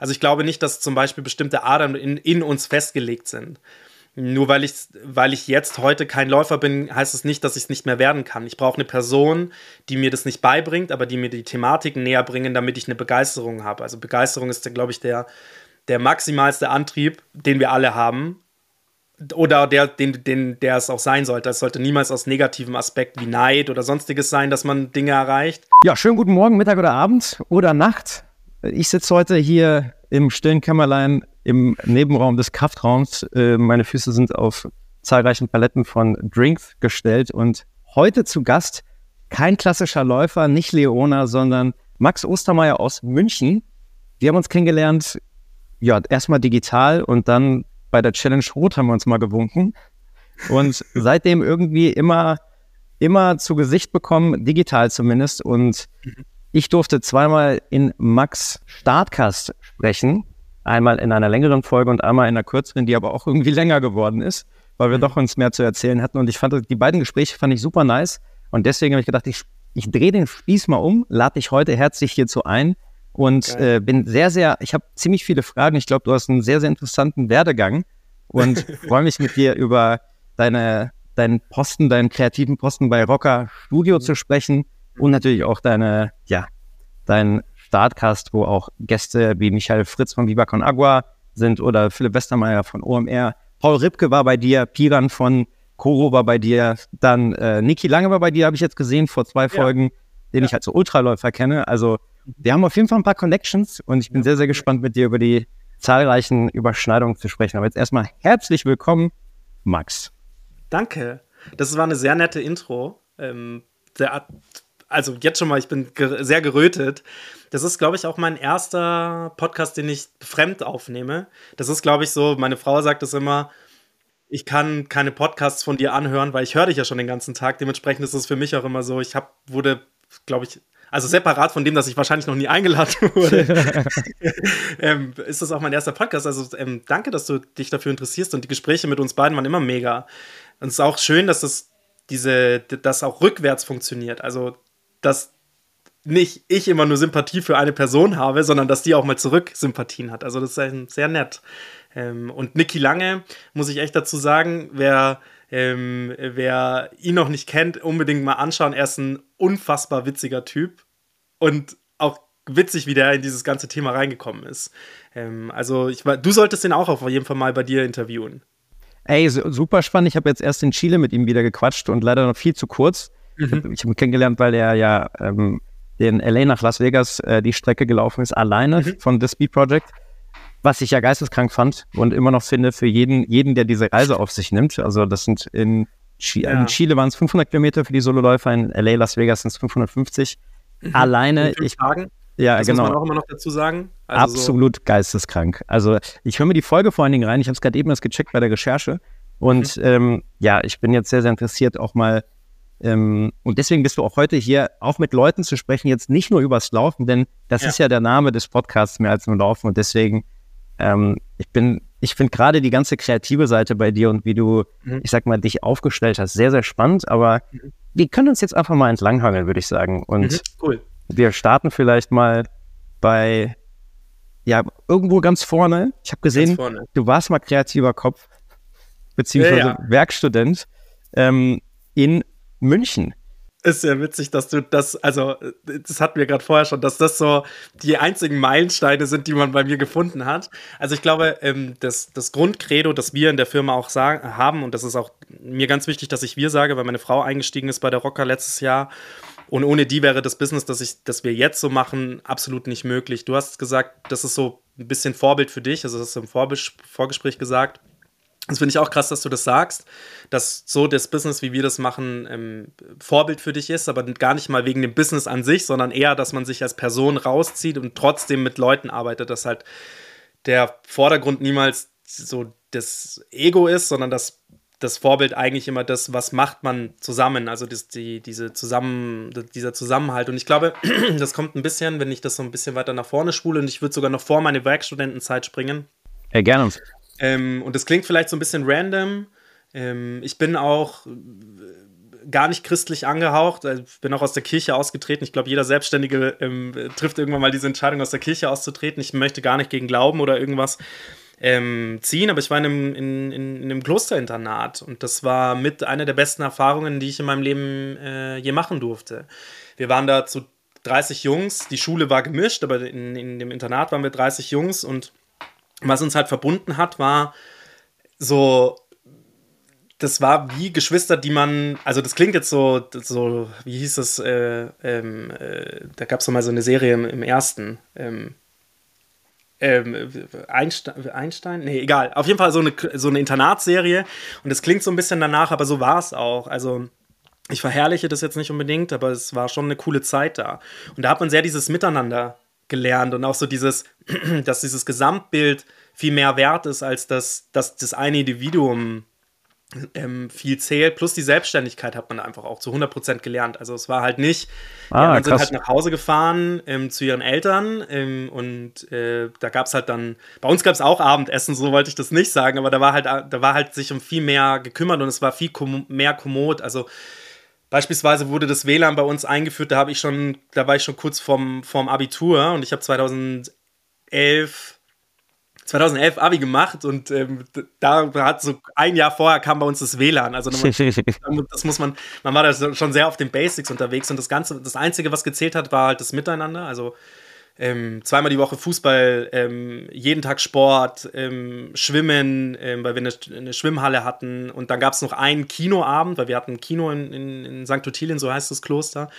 Also ich glaube nicht, dass zum Beispiel bestimmte Adern in, in uns festgelegt sind. Nur weil ich, weil ich jetzt heute kein Läufer bin, heißt es nicht, dass ich es nicht mehr werden kann. Ich brauche eine Person, die mir das nicht beibringt, aber die mir die Thematiken näher bringen, damit ich eine Begeisterung habe. Also Begeisterung ist, glaube ich, der, der maximalste Antrieb, den wir alle haben. Oder der, den, den, der es auch sein sollte. Es sollte niemals aus negativem Aspekt wie Neid oder sonstiges sein, dass man Dinge erreicht. Ja, schönen guten Morgen, Mittag oder Abend oder Nacht. Ich sitze heute hier im stillen Kämmerlein im Nebenraum des Kraftraums. Äh, meine Füße sind auf zahlreichen Paletten von Drinks gestellt und heute zu Gast kein klassischer Läufer, nicht Leona, sondern Max Ostermeier aus München. Wir haben uns kennengelernt, ja, erstmal digital und dann bei der Challenge Rot haben wir uns mal gewunken und seitdem irgendwie immer, immer zu Gesicht bekommen, digital zumindest. Und ich durfte zweimal in Max Startcast sprechen. Einmal in einer längeren Folge und einmal in einer kürzeren, die aber auch irgendwie länger geworden ist, weil wir mhm. doch uns mehr zu erzählen hatten. Und ich fand, die beiden Gespräche fand ich super nice. Und deswegen habe ich gedacht, ich, ich drehe den Spieß mal um, lade dich heute herzlich hierzu ein und äh, bin sehr, sehr, ich habe ziemlich viele Fragen. Ich glaube, du hast einen sehr, sehr interessanten Werdegang und freue mich mit dir über deine, deinen Posten, deinen kreativen Posten bei Rocker Studio mhm. zu sprechen und natürlich auch deine, ja, dein Startcast, wo auch Gäste wie Michael Fritz von Viva Con Agua sind oder Philipp Westermeier von OMR. Paul Ripke war bei dir, Piran von Koro war bei dir, dann äh, Niki Lange war bei dir, habe ich jetzt gesehen vor zwei Folgen, ja. den ja. ich als Ultraläufer kenne. Also wir haben auf jeden Fall ein paar Connections und ich bin ja. sehr, sehr gespannt mit dir über die zahlreichen Überschneidungen zu sprechen. Aber jetzt erstmal herzlich willkommen, Max. Danke. Das war eine sehr nette Intro. Ähm, der, also jetzt schon mal, ich bin ge sehr gerötet. Das ist, glaube ich, auch mein erster Podcast, den ich fremd aufnehme. Das ist, glaube ich, so, meine Frau sagt es immer, ich kann keine Podcasts von dir anhören, weil ich höre dich ja schon den ganzen Tag. Dementsprechend ist es für mich auch immer so, ich hab, wurde, glaube ich, also separat von dem, dass ich wahrscheinlich noch nie eingeladen wurde, ähm, ist das auch mein erster Podcast. Also ähm, danke, dass du dich dafür interessierst und die Gespräche mit uns beiden waren immer mega. Und es ist auch schön, dass das diese, das auch rückwärts funktioniert. Also, dass nicht ich immer nur Sympathie für eine Person habe, sondern dass die auch mal zurück Sympathien hat. Also das ist sehr nett. Ähm, und Niki Lange, muss ich echt dazu sagen, wer ähm, wer ihn noch nicht kennt, unbedingt mal anschauen. Er ist ein unfassbar witziger Typ und auch witzig, wie der in dieses ganze Thema reingekommen ist. Ähm, also ich, du solltest ihn auch auf jeden Fall mal bei dir interviewen. Ey, super spannend. Ich habe jetzt erst in Chile mit ihm wieder gequatscht und leider noch viel zu kurz. Mhm. Ich habe hab ihn kennengelernt, weil er ja ähm, den LA nach Las Vegas äh, die Strecke gelaufen ist, alleine mhm. von The Speed Project was ich ja geisteskrank fand und immer noch finde für jeden, jeden, der diese Reise auf sich nimmt. Also das sind in, Ch ja. in Chile waren es 500 Kilometer für die Sololäufer, in LA, Las Vegas sind es 550. Mhm. Alleine. ich, Tagen. Ja, das genau. muss man auch immer noch dazu sagen. Also Absolut so. geisteskrank. Also ich höre mir die Folge vor allen Dingen rein. Ich habe es gerade eben erst gecheckt bei der Recherche. Und mhm. ähm, ja, ich bin jetzt sehr, sehr interessiert, auch mal ähm, und deswegen bist du auch heute hier, auch mit Leuten zu sprechen, jetzt nicht nur übers Laufen, denn das ja. ist ja der Name des Podcasts mehr als nur Laufen. Und deswegen ähm, ich bin, ich finde gerade die ganze kreative Seite bei dir und wie du, mhm. ich sag mal, dich aufgestellt hast, sehr, sehr spannend. Aber mhm. wir können uns jetzt einfach mal entlanghangeln, würde ich sagen. Und mhm. cool. wir starten vielleicht mal bei, ja, irgendwo ganz vorne. Ich habe gesehen, du warst mal kreativer Kopf, beziehungsweise ja, ja. Werkstudent ähm, in München. Ist ja witzig, dass du das, also das hatten wir gerade vorher schon, dass das so die einzigen Meilensteine sind, die man bei mir gefunden hat. Also ich glaube, ähm, das, das Grundcredo, das wir in der Firma auch sagen, haben, und das ist auch mir ganz wichtig, dass ich wir sage, weil meine Frau eingestiegen ist bei der Rocker letztes Jahr. Und ohne die wäre das Business, das, ich, das wir jetzt so machen, absolut nicht möglich. Du hast gesagt, das ist so ein bisschen Vorbild für dich, also das hast du im Vorgespräch gesagt. Das finde ich auch krass, dass du das sagst, dass so das Business, wie wir das machen, ähm, Vorbild für dich ist, aber gar nicht mal wegen dem Business an sich, sondern eher, dass man sich als Person rauszieht und trotzdem mit Leuten arbeitet, dass halt der Vordergrund niemals so das Ego ist, sondern dass das Vorbild eigentlich immer das, was macht man zusammen, also das, die, diese zusammen, dieser Zusammenhalt. Und ich glaube, das kommt ein bisschen, wenn ich das so ein bisschen weiter nach vorne spule und ich würde sogar noch vor meine Werkstudentenzeit springen. Ja, gerne. Ähm, und das klingt vielleicht so ein bisschen random. Ähm, ich bin auch äh, gar nicht christlich angehaucht. Ich bin auch aus der Kirche ausgetreten. Ich glaube, jeder Selbstständige ähm, trifft irgendwann mal diese Entscheidung, aus der Kirche auszutreten. Ich möchte gar nicht gegen Glauben oder irgendwas ähm, ziehen, aber ich war in einem, in, in, in einem Klosterinternat und das war mit einer der besten Erfahrungen, die ich in meinem Leben äh, je machen durfte. Wir waren da zu 30 Jungs, die Schule war gemischt, aber in, in dem Internat waren wir 30 Jungs und was uns halt verbunden hat, war so das war wie Geschwister, die man, also das klingt jetzt so, so wie hieß es, äh, ähm, äh, da gab es mal so eine Serie im, im ersten, ähm, ähm, Einstein, Einstein? Nee, egal. Auf jeden Fall so eine, so eine Internatsserie und es klingt so ein bisschen danach, aber so war es auch. Also ich verherrliche das jetzt nicht unbedingt, aber es war schon eine coole Zeit da. Und da hat man sehr dieses Miteinander gelernt und auch so dieses, dass dieses Gesamtbild viel mehr wert ist, als dass, dass das eine Individuum ähm, viel zählt. Plus die Selbstständigkeit hat man einfach auch zu 100% gelernt. Also es war halt nicht, ah, ja, man sind halt nach Hause gefahren ähm, zu ihren Eltern ähm, und äh, da gab es halt dann, bei uns gab es auch Abendessen, so wollte ich das nicht sagen, aber da war halt, da war halt sich um viel mehr gekümmert und es war viel kom mehr kommod. Also Beispielsweise wurde das WLAN bei uns eingeführt, da habe ich schon, da war ich schon kurz vorm, vorm Abitur und ich habe 2011 2011 Abi gemacht und ähm, da hat so ein Jahr vorher kam bei uns das WLAN. Also das muss man, man war da schon sehr auf den Basics unterwegs und das Ganze, das Einzige, was gezählt hat, war halt das Miteinander. Also ähm, zweimal die Woche Fußball, ähm, jeden Tag Sport, ähm, Schwimmen, ähm, weil wir eine, eine, Schwimmhalle hatten. Und dann gab es noch einen Kinoabend, weil wir hatten ein Kino in, in, in St. Ottilien, so heißt das Kloster.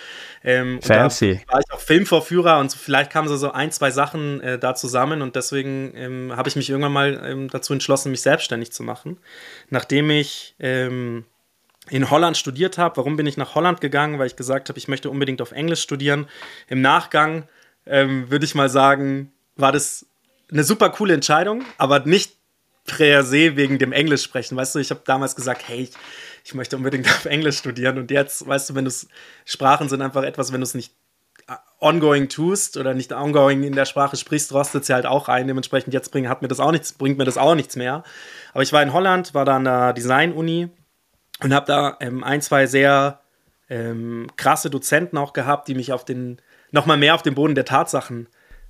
Ähm, Fancy. Da war ich auch Filmvorführer und vielleicht kamen so, so ein, zwei Sachen äh, da zusammen. Und deswegen ähm, habe ich mich irgendwann mal dazu entschlossen, mich selbstständig zu machen. Nachdem ich in Holland studiert habe. Warum bin ich nach Holland gegangen? Weil ich gesagt habe, ich möchte unbedingt auf Englisch studieren. Im Nachgang ähm, würde ich mal sagen, war das eine super coole Entscheidung, aber nicht per se wegen dem Englisch sprechen. Weißt du, ich habe damals gesagt, hey, ich, ich, möchte unbedingt auf Englisch studieren und jetzt, weißt du, wenn du Sprachen sind einfach etwas, wenn du es nicht äh, ongoing tust oder nicht ongoing in der Sprache sprichst, rostet sie halt auch ein. Dementsprechend jetzt bringt, hat mir das auch nichts, bringt mir das auch nichts mehr. Aber ich war in Holland, war da an der Design-Uni und habe da ähm, ein, zwei sehr ähm, krasse Dozenten auch gehabt, die mich auf den nochmal mehr auf den Boden der Tatsachen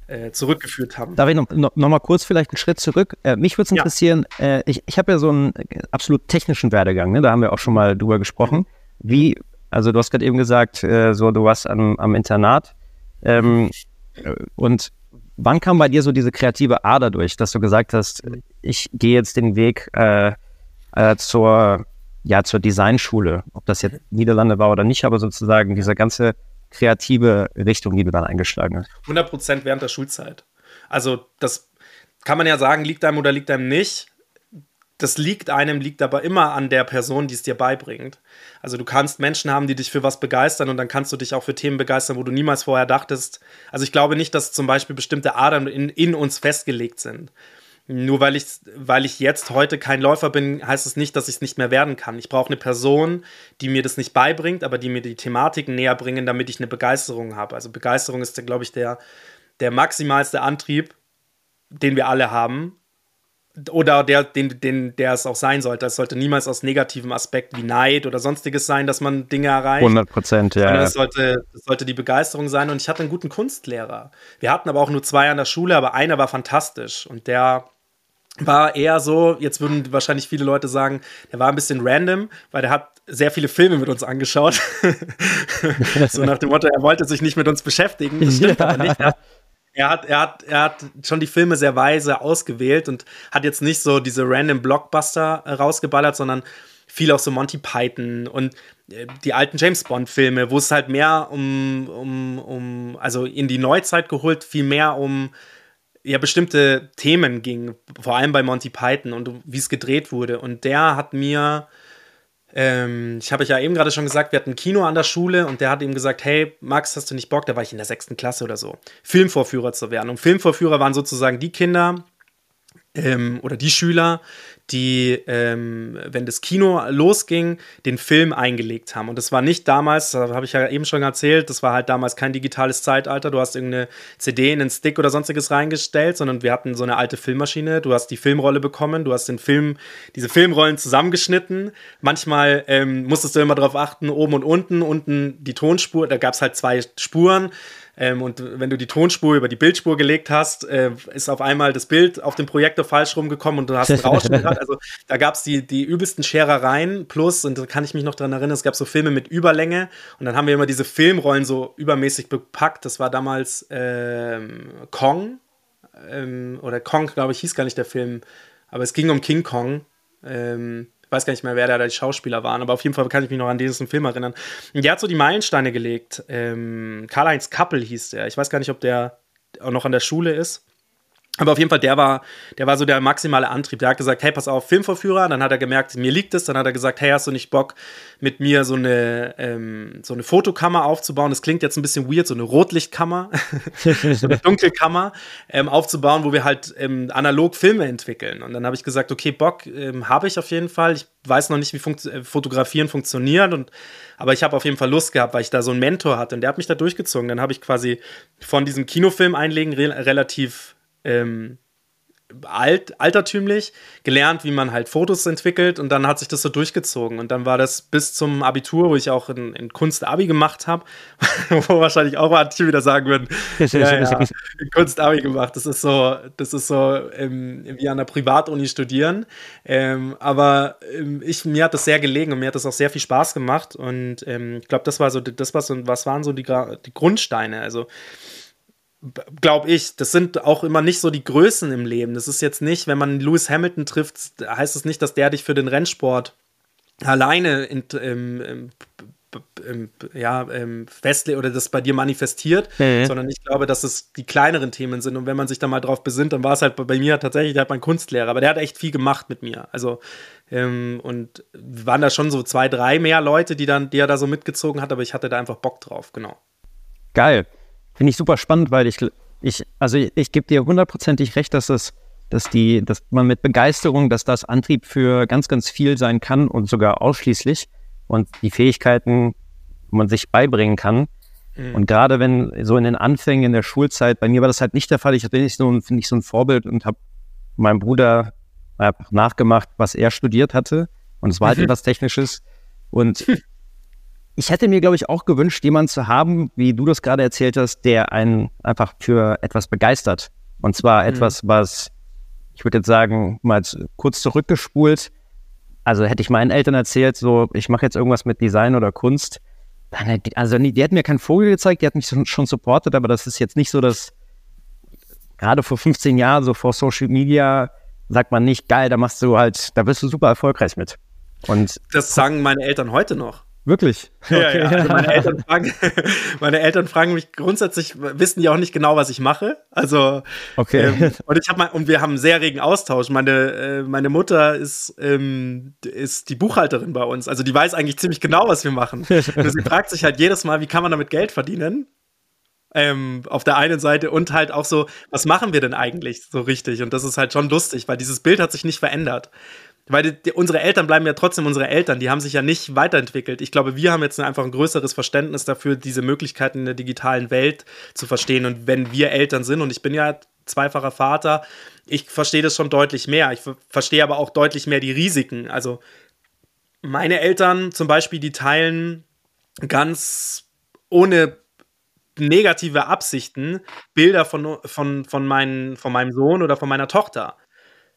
äh, zurückgeführt haben. Darf ich noch, noch, noch, mal kurz vielleicht einen Schritt zurück? Äh, mich würde es interessieren, ja. äh, ich, ich habe ja so einen äh, absolut technischen Werdegang, ne? da haben wir auch schon mal drüber gesprochen. Wie, also du hast gerade eben gesagt, äh, so du warst am, am Internat ähm, äh, und wann kam bei dir so diese kreative Ader durch, dass du gesagt hast, ich gehe jetzt den Weg zur, ja, zur Designschule, ob das jetzt Niederlande war oder nicht, aber sozusagen dieser ganze kreative Richtung, die du dann eingeschlagen hast? 100 Prozent während der Schulzeit. Also das kann man ja sagen, liegt einem oder liegt einem nicht. Das liegt einem, liegt aber immer an der Person, die es dir beibringt. Also du kannst Menschen haben, die dich für was begeistern und dann kannst du dich auch für Themen begeistern, wo du niemals vorher dachtest. Also ich glaube nicht, dass zum Beispiel bestimmte Adern in, in uns festgelegt sind. Nur weil ich, weil ich jetzt heute kein Läufer bin, heißt es nicht, dass ich es nicht mehr werden kann. Ich brauche eine Person, die mir das nicht beibringt, aber die mir die Thematiken näher bringen, damit ich eine Begeisterung habe. Also Begeisterung ist, glaube ich, der, der maximalste Antrieb, den wir alle haben. Oder der, den, den, der es auch sein sollte. Es sollte niemals aus negativem Aspekt wie Neid oder sonstiges sein, dass man Dinge erreicht. 100 Prozent, ja. Es sollte, es sollte die Begeisterung sein. Und ich hatte einen guten Kunstlehrer. Wir hatten aber auch nur zwei an der Schule, aber einer war fantastisch. Und der war eher so, jetzt würden wahrscheinlich viele Leute sagen, der war ein bisschen random, weil der hat sehr viele Filme mit uns angeschaut. so nach dem Motto, er wollte sich nicht mit uns beschäftigen. Das stimmt ja. aber nicht. Er hat, er, hat, er hat schon die Filme sehr weise ausgewählt und hat jetzt nicht so diese random Blockbuster rausgeballert, sondern viel auch so Monty Python und äh, die alten James Bond-Filme, wo es halt mehr um, um, um, also in die Neuzeit geholt, viel mehr um ja bestimmte Themen ging, vor allem bei Monty Python und wie es gedreht wurde. Und der hat mir, ähm, ich habe ja eben gerade schon gesagt, wir hatten ein Kino an der Schule und der hat ihm gesagt, hey Max, hast du nicht Bock, da war ich in der sechsten Klasse oder so, Filmvorführer zu werden. Und Filmvorführer waren sozusagen die Kinder, ähm, oder die Schüler, die, ähm, wenn das Kino losging, den Film eingelegt haben. Und das war nicht damals, da habe ich ja eben schon erzählt, das war halt damals kein digitales Zeitalter. Du hast irgendeine CD in einen Stick oder sonstiges reingestellt, sondern wir hatten so eine alte Filmmaschine. Du hast die Filmrolle bekommen, du hast den Film, diese Filmrollen zusammengeschnitten. Manchmal ähm, musstest du immer darauf achten, oben und unten, unten die Tonspur, da gab es halt zwei Spuren ähm, und wenn du die Tonspur über die Bildspur gelegt hast, äh, ist auf einmal das Bild auf dem Projektor falsch rumgekommen und du hast ein Rauschen gehört. Also da gab es die, die übelsten Scherereien plus, und da kann ich mich noch dran erinnern, es gab so Filme mit Überlänge und dann haben wir immer diese Filmrollen so übermäßig bepackt. Das war damals ähm, Kong ähm, oder Kong, glaube ich, hieß gar nicht der Film, aber es ging um King Kong. Ähm, weiß gar nicht mehr, wer da die Schauspieler waren, aber auf jeden Fall kann ich mich noch an diesen Film erinnern. Und der hat so die Meilensteine gelegt. Ähm, Karl-Heinz Kappel hieß der. Ich weiß gar nicht, ob der noch an der Schule ist. Aber auf jeden Fall, der war, der war so der maximale Antrieb. Der hat gesagt, hey, pass auf, Filmvorführer. Dann hat er gemerkt, mir liegt es. Dann hat er gesagt, hey, hast du nicht Bock, mit mir so eine, ähm, so eine Fotokammer aufzubauen? Das klingt jetzt ein bisschen weird, so eine Rotlichtkammer, so eine Dunkelkammer ähm, aufzubauen, wo wir halt ähm, analog Filme entwickeln. Und dann habe ich gesagt, okay, Bock ähm, habe ich auf jeden Fall. Ich weiß noch nicht, wie funkt äh, Fotografieren funktioniert. Und, aber ich habe auf jeden Fall Lust gehabt, weil ich da so einen Mentor hatte. Und der hat mich da durchgezogen. Dann habe ich quasi von diesem Kinofilm einlegen re relativ ähm, alt, altertümlich, gelernt, wie man halt Fotos entwickelt und dann hat sich das so durchgezogen. Und dann war das bis zum Abitur, wo ich auch in, in Kunst Abi gemacht habe, wo wahrscheinlich auch manche wieder sagen würden, ja, ja, Kunst Abi gemacht. Das ist so, das ist so ähm, wie an der Privatuni studieren. Ähm, aber ähm, ich, mir hat das sehr gelegen und mir hat das auch sehr viel Spaß gemacht. Und ähm, ich glaube, das war so, das war so, was waren so die, die Grundsteine. Also glaube ich, das sind auch immer nicht so die Größen im Leben. Das ist jetzt nicht, wenn man Lewis Hamilton trifft, heißt es das nicht, dass der dich für den Rennsport alleine in, ähm, ähm, ja, ähm, festlegt oder das bei dir manifestiert, mhm. sondern ich glaube, dass es die kleineren Themen sind. Und wenn man sich da mal drauf besinnt, dann war es halt bei mir tatsächlich, hat mein Kunstlehrer, aber der hat echt viel gemacht mit mir. Also, ähm, und waren da schon so zwei, drei mehr Leute, die dann, die er da so mitgezogen hat, aber ich hatte da einfach Bock drauf, genau. Geil. Finde ich super spannend, weil ich, ich also ich, ich gebe dir hundertprozentig recht, dass es, dass die, dass man mit Begeisterung, dass das Antrieb für ganz, ganz viel sein kann und sogar ausschließlich und die Fähigkeiten man sich beibringen kann. Mhm. Und gerade wenn so in den Anfängen in der Schulzeit, bei mir war das halt nicht der Fall. Ich hatte nicht so finde ich, so ein Vorbild und habe meinem Bruder nachgemacht, was er studiert hatte. Und es war halt mhm. etwas Technisches. Und ich hätte mir, glaube ich, auch gewünscht, jemanden zu haben, wie du das gerade erzählt hast, der einen einfach für etwas begeistert. Und zwar mhm. etwas, was, ich würde jetzt sagen, mal kurz zurückgespult. Also hätte ich meinen Eltern erzählt, so, ich mache jetzt irgendwas mit Design oder Kunst. Also die, die hat mir keinen Vogel gezeigt, die hat mich schon supportet, aber das ist jetzt nicht so, dass gerade vor 15 Jahren, so vor Social Media, sagt man nicht, geil, da machst du halt, da bist du super erfolgreich mit. Und das sagen meine Eltern heute noch. Wirklich? Okay. Ja, ja. Also meine, Eltern fragen, meine Eltern fragen mich grundsätzlich, wissen die auch nicht genau, was ich mache. Also, okay. Ähm, und ich habe mal, und wir haben einen sehr regen Austausch. Meine, äh, meine Mutter ist, ähm, ist die Buchhalterin bei uns. Also die weiß eigentlich ziemlich genau, was wir machen. Und sie fragt sich halt jedes Mal, wie kann man damit Geld verdienen? Ähm, auf der einen Seite und halt auch so, was machen wir denn eigentlich so richtig? Und das ist halt schon lustig, weil dieses Bild hat sich nicht verändert. Weil die, unsere Eltern bleiben ja trotzdem unsere Eltern, die haben sich ja nicht weiterentwickelt. Ich glaube, wir haben jetzt einfach ein größeres Verständnis dafür, diese Möglichkeiten in der digitalen Welt zu verstehen. Und wenn wir Eltern sind, und ich bin ja zweifacher Vater, ich verstehe das schon deutlich mehr. Ich verstehe aber auch deutlich mehr die Risiken. Also meine Eltern zum Beispiel, die teilen ganz ohne negative Absichten Bilder von, von, von, mein, von meinem Sohn oder von meiner Tochter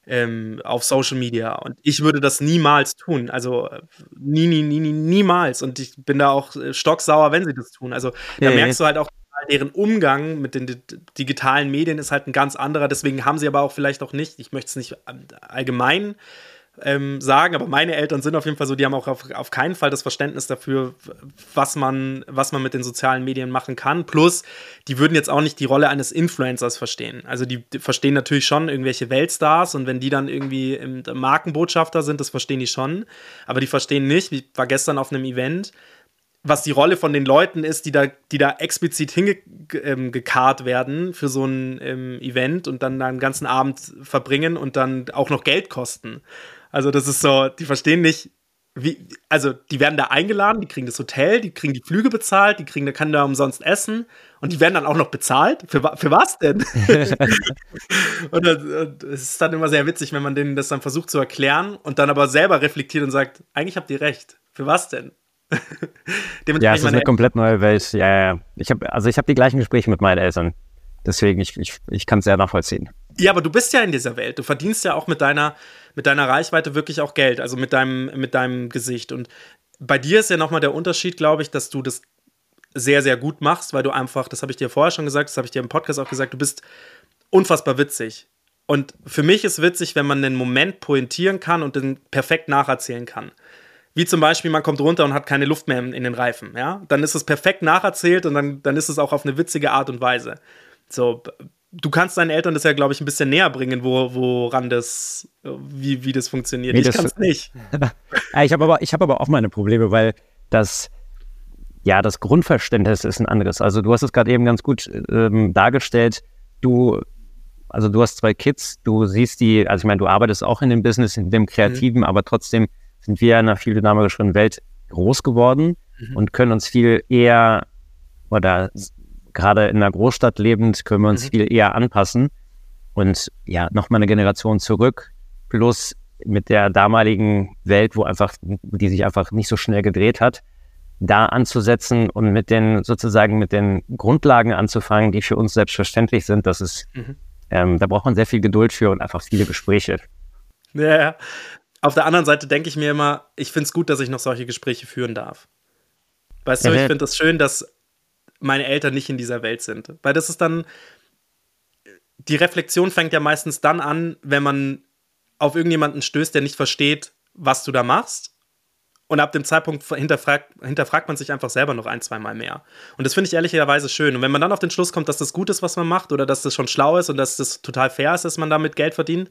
ähm, auf Social Media. Und ich würde das niemals tun. Also nie, nie, nie, niemals. Und ich bin da auch äh, stocksauer, wenn sie das tun. Also da ja, merkst du halt auch, deren Umgang mit den digitalen Medien ist halt ein ganz anderer. Deswegen haben sie aber auch vielleicht auch nicht, ich möchte es nicht allgemein ähm, sagen, aber meine Eltern sind auf jeden Fall so, die haben auch auf, auf keinen Fall das Verständnis dafür, was man, was man mit den sozialen Medien machen kann. Plus, die würden jetzt auch nicht die Rolle eines Influencers verstehen. Also die, die verstehen natürlich schon irgendwelche Weltstars und wenn die dann irgendwie im Markenbotschafter sind, das verstehen die schon. Aber die verstehen nicht, ich war gestern auf einem Event, was die Rolle von den Leuten ist, die da, die da explizit hingekarrt ähm, werden für so ein ähm, Event und dann einen ganzen Abend verbringen und dann auch noch Geld kosten. Also das ist so, die verstehen nicht, wie, also die werden da eingeladen, die kriegen das Hotel, die kriegen die Flüge bezahlt, die kriegen, da kann da umsonst essen und die werden dann auch noch bezahlt. Für, für was denn? und es ist dann immer sehr witzig, wenn man denen das dann versucht zu erklären und dann aber selber reflektiert und sagt, eigentlich habt ihr recht. Für was denn? ja, es ist eine komplett neue Welt. Ja, ja. Ich habe also ich habe die gleichen Gespräche mit meinen Eltern. Deswegen, ich, ich, ich kann es sehr nachvollziehen. Ja, aber du bist ja in dieser Welt. Du verdienst ja auch mit deiner, mit deiner Reichweite wirklich auch Geld, also mit deinem, mit deinem Gesicht. Und bei dir ist ja nochmal der Unterschied, glaube ich, dass du das sehr, sehr gut machst, weil du einfach, das habe ich dir vorher schon gesagt, das habe ich dir im Podcast auch gesagt, du bist unfassbar witzig. Und für mich ist witzig, wenn man einen Moment pointieren kann und den perfekt nacherzählen kann. Wie zum Beispiel, man kommt runter und hat keine Luft mehr in den Reifen, ja. Dann ist es perfekt nacherzählt und dann, dann ist es auch auf eine witzige Art und Weise. So, du kannst deinen Eltern das ja, glaube ich, ein bisschen näher bringen, wo, woran das, wie, wie das funktioniert. Nee, ich kann es nicht. ich habe aber, hab aber auch meine Probleme, weil das, ja, das Grundverständnis ist ein anderes. Also du hast es gerade eben ganz gut ähm, dargestellt. Du, also du hast zwei Kids, du siehst die, also ich meine, du arbeitest auch in dem Business, in dem Kreativen, mhm. aber trotzdem sind wir in einer viel dynamischeren Welt groß geworden mhm. und können uns viel eher oder gerade in einer Großstadt lebend können wir uns mhm. viel eher anpassen. Und ja, nochmal eine Generation zurück, plus mit der damaligen Welt, wo einfach, die sich einfach nicht so schnell gedreht hat, da anzusetzen und mit den sozusagen mit den Grundlagen anzufangen, die für uns selbstverständlich sind, das ist, mhm. ähm, da braucht man sehr viel Geduld für und einfach viele Gespräche. Ja, auf der anderen Seite denke ich mir immer, ich finde es gut, dass ich noch solche Gespräche führen darf. Weißt du, ich finde das schön, dass meine Eltern nicht in dieser Welt sind. Weil das ist dann, die Reflexion fängt ja meistens dann an, wenn man auf irgendjemanden stößt, der nicht versteht, was du da machst. Und ab dem Zeitpunkt hinterfragt, hinterfragt man sich einfach selber noch ein, zwei Mal mehr. Und das finde ich ehrlicherweise schön. Und wenn man dann auf den Schluss kommt, dass das gut ist, was man macht, oder dass das schon schlau ist und dass das total fair ist, dass man damit Geld verdient,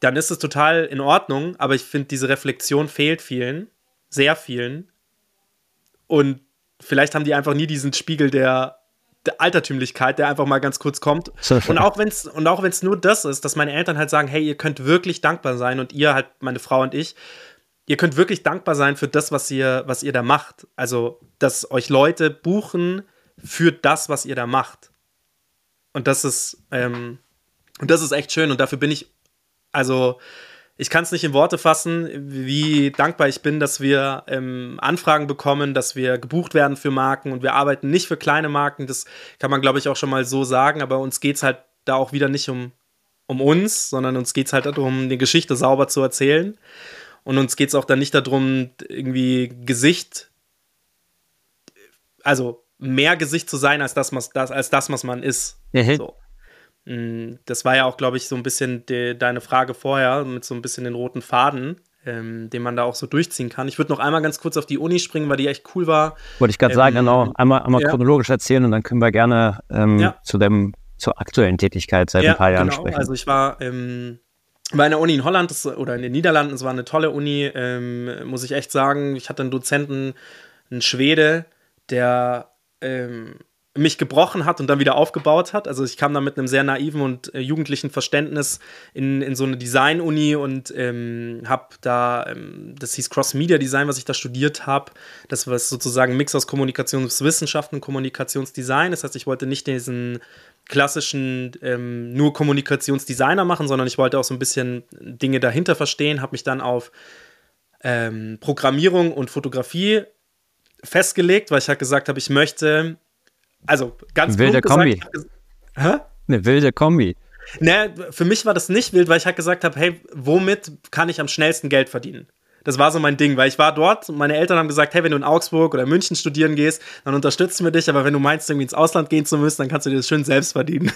dann ist es total in Ordnung, aber ich finde, diese Reflexion fehlt vielen, sehr vielen. Und vielleicht haben die einfach nie diesen Spiegel der, der Altertümlichkeit, der einfach mal ganz kurz kommt. Und auch wenn es und auch wenn es nur das ist, dass meine Eltern halt sagen, hey, ihr könnt wirklich dankbar sein und ihr halt meine Frau und ich, ihr könnt wirklich dankbar sein für das, was ihr was ihr da macht. Also, dass euch Leute buchen für das, was ihr da macht. Und das ist ähm, und das ist echt schön und dafür bin ich also ich kann es nicht in Worte fassen, wie dankbar ich bin, dass wir ähm, Anfragen bekommen, dass wir gebucht werden für Marken und wir arbeiten nicht für kleine Marken. Das kann man, glaube ich, auch schon mal so sagen, aber uns geht es halt da auch wieder nicht um, um uns, sondern uns geht es halt darum, die Geschichte sauber zu erzählen. Und uns geht es auch dann nicht darum, irgendwie Gesicht, also mehr Gesicht zu sein als das, was, das, als das, was man ist. Mhm. So. Mm, das war ja auch, glaube ich, so ein bisschen de, deine Frage vorher mit so ein bisschen den roten Faden, ähm, den man da auch so durchziehen kann. Ich würde noch einmal ganz kurz auf die Uni springen, weil die echt cool war. Wollte ich gerade ähm, sagen, genau. Einmal, einmal ja. chronologisch erzählen und dann können wir gerne ähm, ja. zu dem, zur aktuellen Tätigkeit seit ja, ein paar Jahren genau. sprechen. Also ich war ähm, bei einer Uni in Holland das, oder in den Niederlanden, es war eine tolle Uni, ähm, muss ich echt sagen. Ich hatte einen Dozenten, einen Schwede, der ähm, mich gebrochen hat und dann wieder aufgebaut hat. Also ich kam da mit einem sehr naiven und äh, jugendlichen Verständnis in, in so eine Design-Uni und ähm, habe da, ähm, das hieß Cross-Media-Design, was ich da studiert habe. Das war sozusagen ein Mix aus Kommunikationswissenschaften und Kommunikationsdesign. Das heißt, ich wollte nicht diesen klassischen ähm, nur Kommunikationsdesigner machen, sondern ich wollte auch so ein bisschen Dinge dahinter verstehen, habe mich dann auf ähm, Programmierung und Fotografie festgelegt, weil ich halt gesagt habe, ich möchte also ganz wilde Kombi. Gesagt, hä? Eine wilde Kombi. Ne, für mich war das nicht wild, weil ich halt gesagt habe, hey, womit kann ich am schnellsten Geld verdienen? Das war so mein Ding, weil ich war dort und meine Eltern haben gesagt, hey, wenn du in Augsburg oder München studieren gehst, dann unterstützen wir dich, aber wenn du meinst, irgendwie ins Ausland gehen zu müssen, dann kannst du dir das schön selbst verdienen.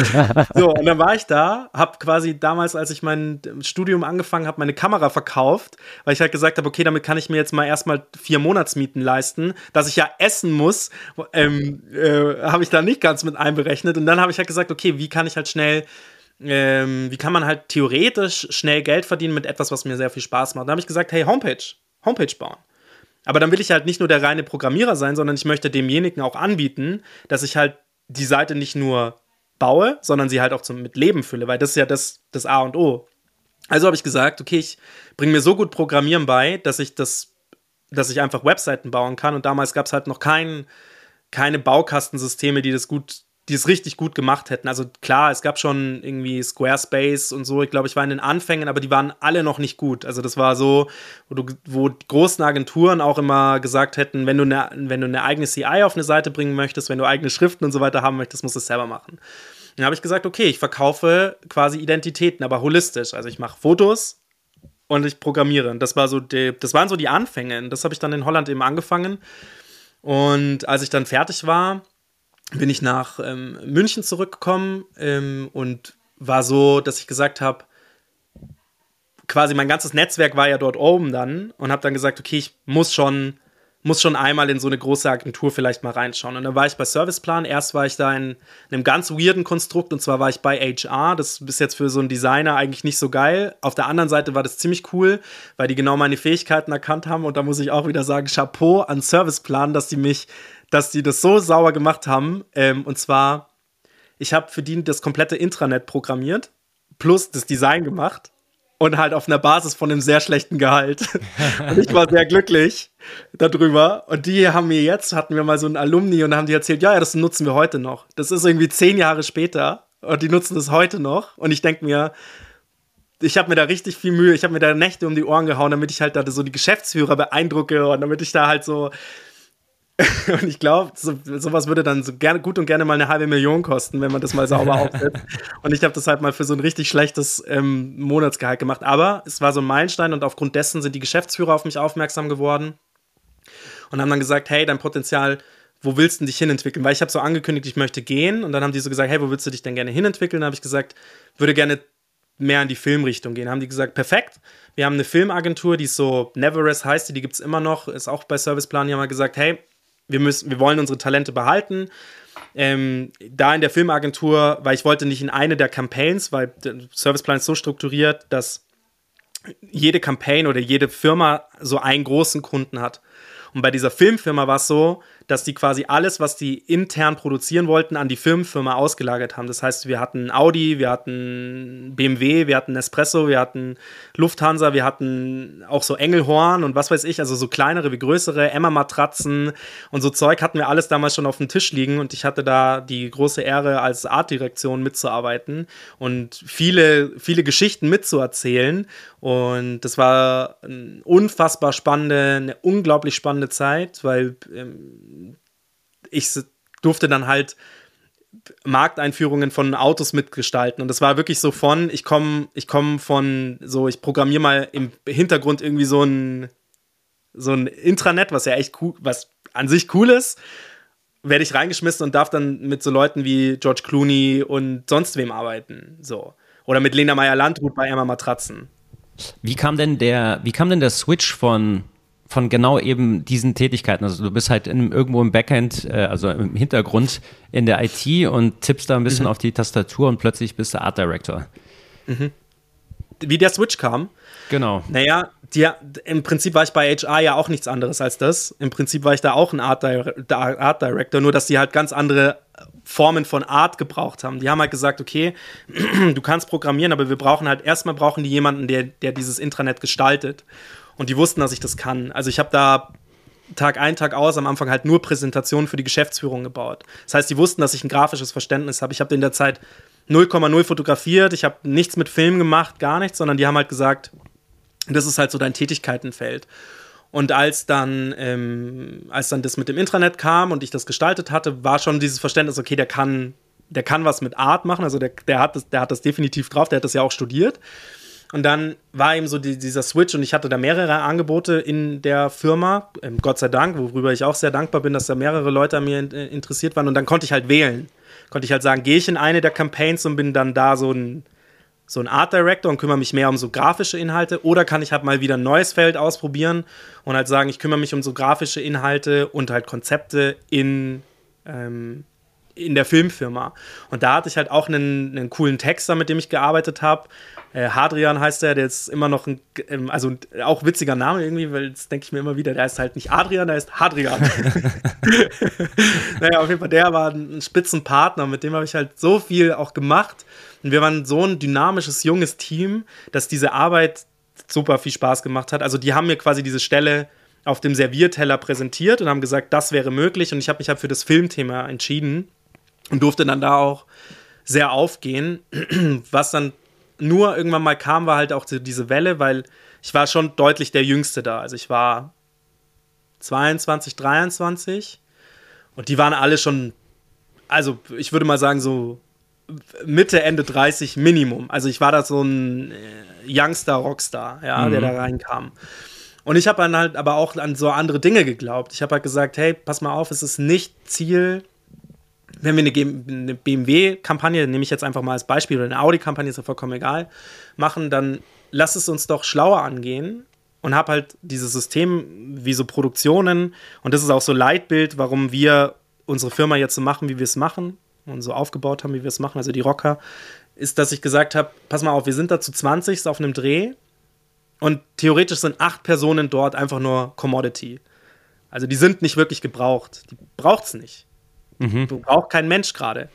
so, und dann war ich da, habe quasi damals, als ich mein Studium angefangen habe, meine Kamera verkauft, weil ich halt gesagt habe, okay, damit kann ich mir jetzt mal erstmal vier Monatsmieten leisten, dass ich ja essen muss, ähm, äh, habe ich da nicht ganz mit einberechnet. Und dann habe ich halt gesagt, okay, wie kann ich halt schnell ähm, wie kann man halt theoretisch schnell Geld verdienen mit etwas, was mir sehr viel Spaß macht. Da habe ich gesagt, hey, Homepage, Homepage bauen. Aber dann will ich halt nicht nur der reine Programmierer sein, sondern ich möchte demjenigen auch anbieten, dass ich halt die Seite nicht nur baue, sondern sie halt auch zum, mit Leben fülle, weil das ist ja das, das A und O. Also habe ich gesagt, okay, ich bringe mir so gut Programmieren bei, dass ich das, dass ich einfach Webseiten bauen kann. Und damals gab es halt noch kein, keine Baukastensysteme, die das gut die es richtig gut gemacht hätten. Also klar, es gab schon irgendwie Squarespace und so. Ich glaube, ich war in den Anfängen, aber die waren alle noch nicht gut. Also das war so, wo, du, wo großen Agenturen auch immer gesagt hätten, wenn du, eine, wenn du eine eigene CI auf eine Seite bringen möchtest, wenn du eigene Schriften und so weiter haben möchtest, musst du es selber machen. Dann habe ich gesagt, okay, ich verkaufe quasi Identitäten, aber holistisch. Also ich mache Fotos und ich programmiere. Das war so die, das waren so die Anfänge. Das habe ich dann in Holland eben angefangen. Und als ich dann fertig war, bin ich nach ähm, München zurückgekommen ähm, und war so, dass ich gesagt habe, quasi mein ganzes Netzwerk war ja dort oben dann und habe dann gesagt, okay, ich muss schon muss schon einmal in so eine große Agentur vielleicht mal reinschauen. Und dann war ich bei Serviceplan. Erst war ich da in, in einem ganz weirden Konstrukt und zwar war ich bei HR. Das ist jetzt für so einen Designer eigentlich nicht so geil. Auf der anderen Seite war das ziemlich cool, weil die genau meine Fähigkeiten erkannt haben. Und da muss ich auch wieder sagen, Chapeau an Serviceplan, dass die mich dass die das so sauer gemacht haben. Ähm, und zwar, ich habe für die das komplette Intranet programmiert, plus das Design gemacht und halt auf einer Basis von einem sehr schlechten Gehalt. und ich war sehr glücklich darüber. Und die haben mir jetzt, hatten wir mal so einen Alumni und haben die erzählt, ja, ja, das nutzen wir heute noch. Das ist irgendwie zehn Jahre später und die nutzen das heute noch. Und ich denke mir, ich habe mir da richtig viel Mühe, ich habe mir da Nächte um die Ohren gehauen, damit ich halt da so die Geschäftsführer beeindrucke und damit ich da halt so Und ich glaube, so, sowas würde dann so gerne, gut und gerne mal eine halbe Million kosten, wenn man das mal sauber aufsetzt. Und ich habe das halt mal für so ein richtig schlechtes ähm, Monatsgehalt gemacht. Aber es war so ein Meilenstein und aufgrund dessen sind die Geschäftsführer auf mich aufmerksam geworden und haben dann gesagt, hey, dein Potenzial, wo willst du dich hinentwickeln? Weil ich habe so angekündigt, ich möchte gehen. Und dann haben die so gesagt, hey, wo willst du dich denn gerne hinentwickeln? Dann habe ich gesagt, würde gerne mehr in die Filmrichtung gehen. Haben die gesagt, perfekt. Wir haben eine Filmagentur, die ist so Neverest heißt die, die gibt es immer noch, ist auch bei Serviceplan, die haben mal gesagt, hey, wir müssen, wir wollen unsere Talente behalten. Ähm, da in der Filmagentur, weil ich wollte nicht in eine der Campaigns, weil der Serviceplan ist so strukturiert, dass jede Campaign oder jede Firma so einen großen Kunden hat. Und bei dieser Filmfirma war es so, dass die quasi alles, was die intern produzieren wollten, an die Firmenfirma ausgelagert haben. Das heißt, wir hatten Audi, wir hatten BMW, wir hatten Espresso, wir hatten Lufthansa, wir hatten auch so Engelhorn und was weiß ich, also so kleinere wie größere, Emma-Matratzen und so Zeug hatten wir alles damals schon auf dem Tisch liegen und ich hatte da die große Ehre, als Artdirektion mitzuarbeiten und viele, viele Geschichten mitzuerzählen. Und das war eine unfassbar spannende, eine unglaublich spannende Zeit, weil ähm, ich durfte dann halt Markteinführungen von Autos mitgestalten. Und das war wirklich so von, ich komme ich komm von so, ich programmiere mal im Hintergrund irgendwie so ein, so ein Intranet, was ja echt cool, was an sich cool ist, werde ich reingeschmissen und darf dann mit so Leuten wie George Clooney und sonst wem arbeiten. So. Oder mit Lena Meyer-Landrut bei Emma Matratzen. Wie kam denn der, wie kam denn der Switch von von genau eben diesen Tätigkeiten. Also du bist halt in, irgendwo im Backend, äh, also im Hintergrund in der IT und tippst da ein bisschen mhm. auf die Tastatur und plötzlich bist du Art Director. Mhm. Wie der Switch kam? Genau. Naja, die, im Prinzip war ich bei HR ja auch nichts anderes als das. Im Prinzip war ich da auch ein Art, Art Director, nur dass die halt ganz andere Formen von Art gebraucht haben. Die haben halt gesagt, okay, du kannst programmieren, aber wir brauchen halt erstmal brauchen die jemanden, der, der dieses Intranet gestaltet. Und die wussten, dass ich das kann. Also ich habe da Tag ein, Tag aus am Anfang halt nur Präsentationen für die Geschäftsführung gebaut. Das heißt, die wussten, dass ich ein grafisches Verständnis habe. Ich habe in der Zeit 0,0 fotografiert, ich habe nichts mit Film gemacht, gar nichts, sondern die haben halt gesagt, das ist halt so dein Tätigkeitenfeld. Und als dann, ähm, als dann das mit dem Intranet kam und ich das gestaltet hatte, war schon dieses Verständnis, okay, der kann, der kann was mit Art machen, also der, der, hat das, der hat das definitiv drauf, der hat das ja auch studiert. Und dann war eben so die, dieser Switch und ich hatte da mehrere Angebote in der Firma, ähm, Gott sei Dank, worüber ich auch sehr dankbar bin, dass da mehrere Leute an mir in, äh, interessiert waren. Und dann konnte ich halt wählen. Konnte ich halt sagen, gehe ich in eine der Campaigns und bin dann da so ein, so ein Art Director und kümmere mich mehr um so grafische Inhalte. Oder kann ich halt mal wieder ein neues Feld ausprobieren und halt sagen, ich kümmere mich um so grafische Inhalte und halt Konzepte in, ähm, in der Filmfirma. Und da hatte ich halt auch einen, einen coolen Texter, mit dem ich gearbeitet habe. Äh, Hadrian heißt der, der ist immer noch ein, ähm, also auch witziger Name irgendwie, weil das denke ich mir immer wieder, der ist halt nicht Adrian, der ist Hadrian. naja, auf jeden Fall, der war ein Spitzenpartner, mit dem habe ich halt so viel auch gemacht. Und wir waren so ein dynamisches, junges Team, dass diese Arbeit super viel Spaß gemacht hat. Also die haben mir quasi diese Stelle auf dem Servierteller präsentiert und haben gesagt, das wäre möglich. Und ich habe mich halt für das Filmthema entschieden und durfte dann da auch sehr aufgehen. Was dann nur irgendwann mal kam, war halt auch diese Welle, weil ich war schon deutlich der Jüngste da. Also ich war 22, 23 und die waren alle schon, also ich würde mal sagen, so Mitte, Ende 30 Minimum. Also ich war da so ein äh, Youngster Rockstar, ja, mhm. der da reinkam. Und ich habe dann halt aber auch an so andere Dinge geglaubt. Ich habe halt gesagt, hey, pass mal auf, es ist nicht Ziel, wenn wir eine, eine BMW-Kampagne, nehme ich jetzt einfach mal als Beispiel, oder eine Audi-Kampagne, ist ja vollkommen egal, machen, dann lass es uns doch schlauer angehen und habe halt dieses System wie so Produktionen und das ist auch so Leitbild, warum wir unsere Firma jetzt so machen, wie wir es machen und so aufgebaut haben, wie wir es machen, also die Rocker, ist, dass ich gesagt habe, pass mal auf, wir sind da zu 20 auf einem Dreh und theoretisch sind acht Personen dort einfach nur Commodity. Also die sind nicht wirklich gebraucht. Die braucht es nicht. Mhm. Du brauchst kein Mensch gerade.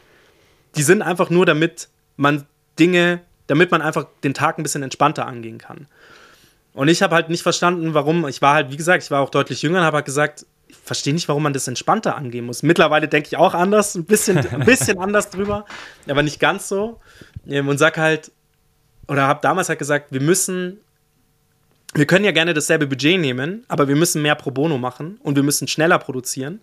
Die sind einfach nur, damit man Dinge, damit man einfach den Tag ein bisschen entspannter angehen kann. Und ich habe halt nicht verstanden, warum. Ich war halt, wie gesagt, ich war auch deutlich jünger und habe halt gesagt, ich verstehe nicht, warum man das entspannter angehen muss. Mittlerweile denke ich auch anders, ein bisschen, ein bisschen anders drüber, aber nicht ganz so. Ähm, und sag halt, oder habe damals halt gesagt, wir müssen, wir können ja gerne dasselbe Budget nehmen, aber wir müssen mehr pro bono machen und wir müssen schneller produzieren.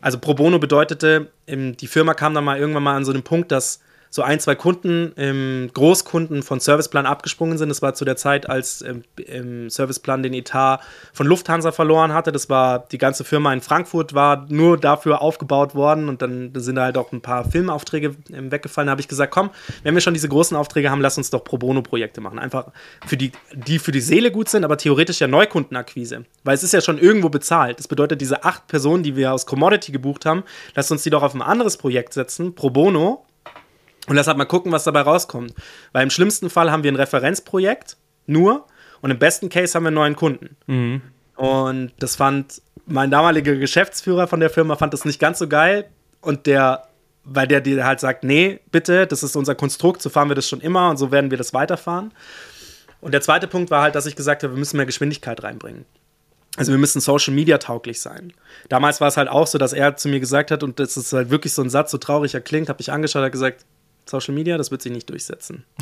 Also pro bono bedeutete, die Firma kam dann mal irgendwann mal an so einem Punkt, dass so ein, zwei Kunden, ähm, Großkunden von Serviceplan abgesprungen sind. Das war zu der Zeit, als ähm, ähm, Serviceplan den Etat von Lufthansa verloren hatte. Das war die ganze Firma in Frankfurt war nur dafür aufgebaut worden und dann sind da halt auch ein paar Filmaufträge ähm, weggefallen. Da habe ich gesagt, komm, wenn wir schon diese großen Aufträge haben, lass uns doch Pro Bono Projekte machen. Einfach für die, die für die Seele gut sind, aber theoretisch ja Neukundenakquise. Weil es ist ja schon irgendwo bezahlt. Das bedeutet, diese acht Personen, die wir aus Commodity gebucht haben, lass uns die doch auf ein anderes Projekt setzen, Pro Bono und lass halt mal gucken, was dabei rauskommt. Weil im schlimmsten Fall haben wir ein Referenzprojekt, nur, und im besten Case haben wir einen neuen Kunden. Mhm. Und das fand mein damaliger Geschäftsführer von der Firma fand das nicht ganz so geil. Und der, weil der dir halt sagt, nee, bitte, das ist unser Konstrukt, so fahren wir das schon immer und so werden wir das weiterfahren. Und der zweite Punkt war halt, dass ich gesagt habe, wir müssen mehr Geschwindigkeit reinbringen. Also wir müssen Social Media tauglich sein. Damals war es halt auch so, dass er zu mir gesagt hat, und das ist halt wirklich so ein Satz, so traurig er klingt, habe ich angeschaut, hat gesagt, Social Media, das wird sich nicht durchsetzen.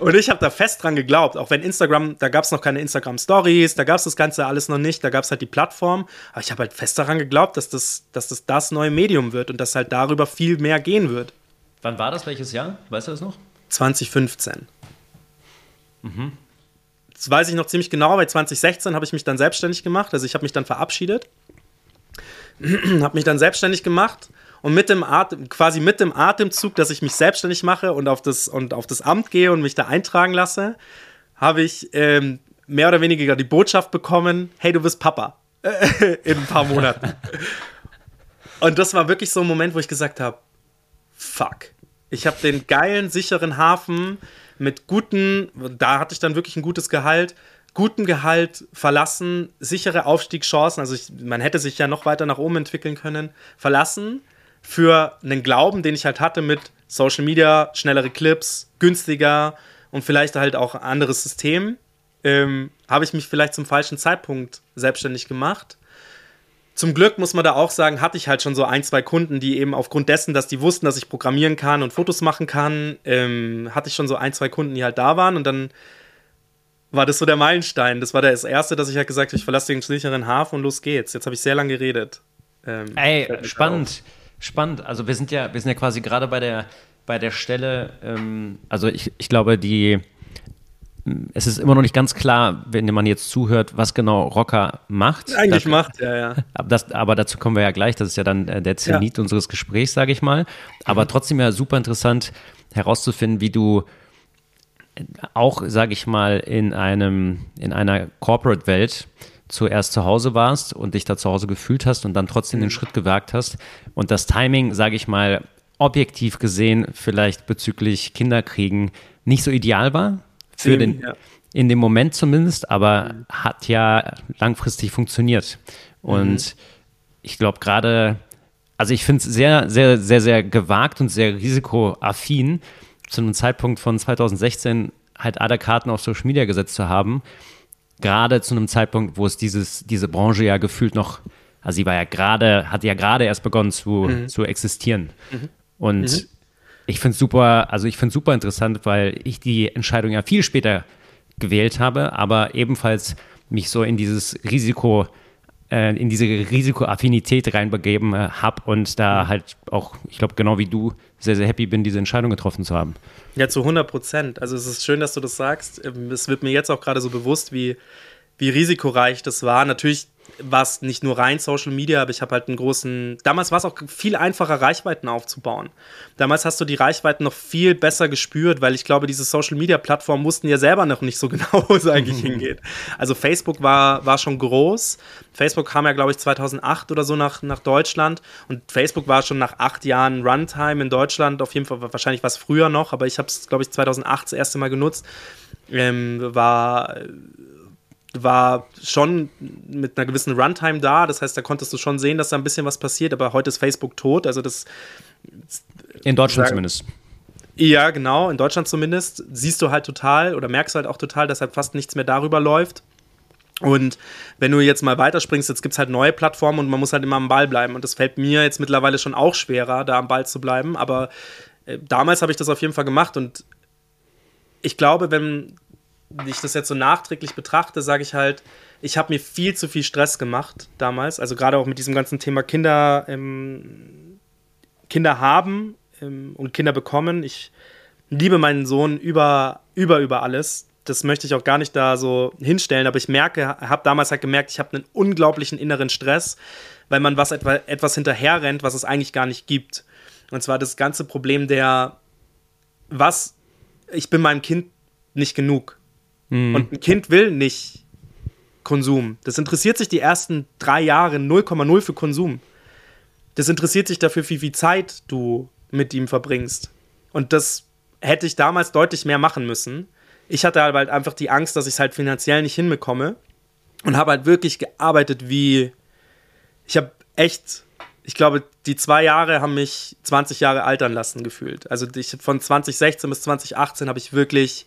Und ich habe da fest dran geglaubt, auch wenn Instagram, da gab es noch keine Instagram-Stories, da gab es das Ganze alles noch nicht, da gab es halt die Plattform. Aber ich habe halt fest daran geglaubt, dass das, dass das das neue Medium wird und dass halt darüber viel mehr gehen wird. Wann war das? Welches Jahr? Weißt du das noch? 2015. Mhm. Das weiß ich noch ziemlich genau, weil 2016 habe ich mich dann selbstständig gemacht. Also ich habe mich dann verabschiedet, habe mich dann selbstständig gemacht und mit dem Atem, quasi mit dem Atemzug, dass ich mich selbstständig mache und auf das, und auf das Amt gehe und mich da eintragen lasse, habe ich ähm, mehr oder weniger die Botschaft bekommen, hey, du bist Papa. in ein paar Monaten. und das war wirklich so ein Moment, wo ich gesagt habe, fuck. Ich habe den geilen, sicheren Hafen mit guten, da hatte ich dann wirklich ein gutes Gehalt, gutem Gehalt verlassen, sichere Aufstiegschancen, also ich, man hätte sich ja noch weiter nach oben entwickeln können, verlassen für einen Glauben, den ich halt hatte mit Social Media, schnellere Clips, günstiger und vielleicht halt auch ein anderes System, ähm, habe ich mich vielleicht zum falschen Zeitpunkt selbstständig gemacht. Zum Glück muss man da auch sagen, hatte ich halt schon so ein, zwei Kunden, die eben aufgrund dessen, dass die wussten, dass ich programmieren kann und Fotos machen kann, ähm, hatte ich schon so ein, zwei Kunden, die halt da waren und dann war das so der Meilenstein. Das war das erste, dass ich halt gesagt habe, ich verlasse den sicheren Hafen und los geht's. Jetzt habe ich sehr lange geredet. Ähm, Ey, spannend. Auf spannend. Also wir sind ja, wir sind ja quasi gerade bei der, bei der Stelle, ähm, also ich, ich glaube, die, es ist immer noch nicht ganz klar, wenn man jetzt zuhört, was genau Rocker macht. Eigentlich das, macht, ja, ja. Aber, das, aber, dazu kommen wir ja gleich. Das ist ja dann äh, der Zenit ja. unseres Gesprächs, sage ich mal. Aber mhm. trotzdem ja super interessant herauszufinden, wie du auch, sage ich mal, in einem in einer Corporate-Welt zuerst zu Hause warst und dich da zu Hause gefühlt hast und dann trotzdem den mhm. Schritt gewagt hast. Und das Timing, sage ich mal, objektiv gesehen, vielleicht bezüglich Kinderkriegen nicht so ideal war. Für den. In dem Moment zumindest, aber mhm. hat ja langfristig funktioniert. Und mhm. ich glaube gerade, also ich finde es sehr, sehr, sehr, sehr gewagt und sehr risikoaffin, zu einem Zeitpunkt von 2016 halt alle Karten auf Social Media gesetzt zu haben. Gerade zu einem Zeitpunkt, wo es dieses, diese Branche ja gefühlt noch, also sie war ja gerade, hat ja gerade erst begonnen zu, mhm. zu existieren. Mhm. Und mhm. ich finde es super, also ich finde es super interessant, weil ich die Entscheidung ja viel später gewählt habe, aber ebenfalls mich so in dieses Risiko äh, in diese Risikoaffinität reinbegeben äh, habe und da halt auch, ich glaube, genau wie du, sehr, sehr happy bin, diese Entscheidung getroffen zu haben. Ja, zu 100 Prozent. Also es ist schön, dass du das sagst. Ähm, es wird mir jetzt auch gerade so bewusst, wie, wie risikoreich das war. Natürlich war es nicht nur rein Social Media, aber ich habe halt einen großen. Damals war es auch viel einfacher, Reichweiten aufzubauen. Damals hast du die Reichweiten noch viel besser gespürt, weil ich glaube, diese Social Media Plattformen wussten ja selber noch nicht so genau, wo es eigentlich hingeht. Also Facebook war, war schon groß. Facebook kam ja, glaube ich, 2008 oder so nach, nach Deutschland und Facebook war schon nach acht Jahren Runtime in Deutschland. Auf jeden Fall, wahrscheinlich was früher noch, aber ich habe es, glaube ich, 2008 das erste Mal genutzt. Ähm, war war schon mit einer gewissen Runtime da. Das heißt, da konntest du schon sehen, dass da ein bisschen was passiert, aber heute ist Facebook tot. Also das. In Deutschland sagen, zumindest. Ja, genau, in Deutschland zumindest. Siehst du halt total oder merkst halt auch total, dass halt fast nichts mehr darüber läuft. Und wenn du jetzt mal weiterspringst, jetzt gibt es halt neue Plattformen und man muss halt immer am Ball bleiben. Und das fällt mir jetzt mittlerweile schon auch schwerer, da am Ball zu bleiben. Aber äh, damals habe ich das auf jeden Fall gemacht und ich glaube, wenn ich das jetzt so nachträglich betrachte, sage ich halt, ich habe mir viel zu viel Stress gemacht damals. Also gerade auch mit diesem ganzen Thema Kinder, ähm, Kinder haben ähm, und Kinder bekommen. Ich liebe meinen Sohn über, über, über alles. Das möchte ich auch gar nicht da so hinstellen, aber ich merke, habe damals halt gemerkt, ich habe einen unglaublichen inneren Stress, weil man was etwa, etwas hinterherrennt, was es eigentlich gar nicht gibt. Und zwar das ganze Problem der, was, ich bin meinem Kind nicht genug. Mhm. Und ein Kind will nicht Konsum. Das interessiert sich die ersten drei Jahre 0,0 für Konsum. Das interessiert sich dafür, wie viel Zeit du mit ihm verbringst. Und das hätte ich damals deutlich mehr machen müssen. Ich hatte halt einfach die Angst, dass ich es halt finanziell nicht hinbekomme. Und habe halt wirklich gearbeitet wie. Ich habe echt. Ich glaube, die zwei Jahre haben mich 20 Jahre altern lassen gefühlt. Also ich, von 2016 bis 2018 habe ich wirklich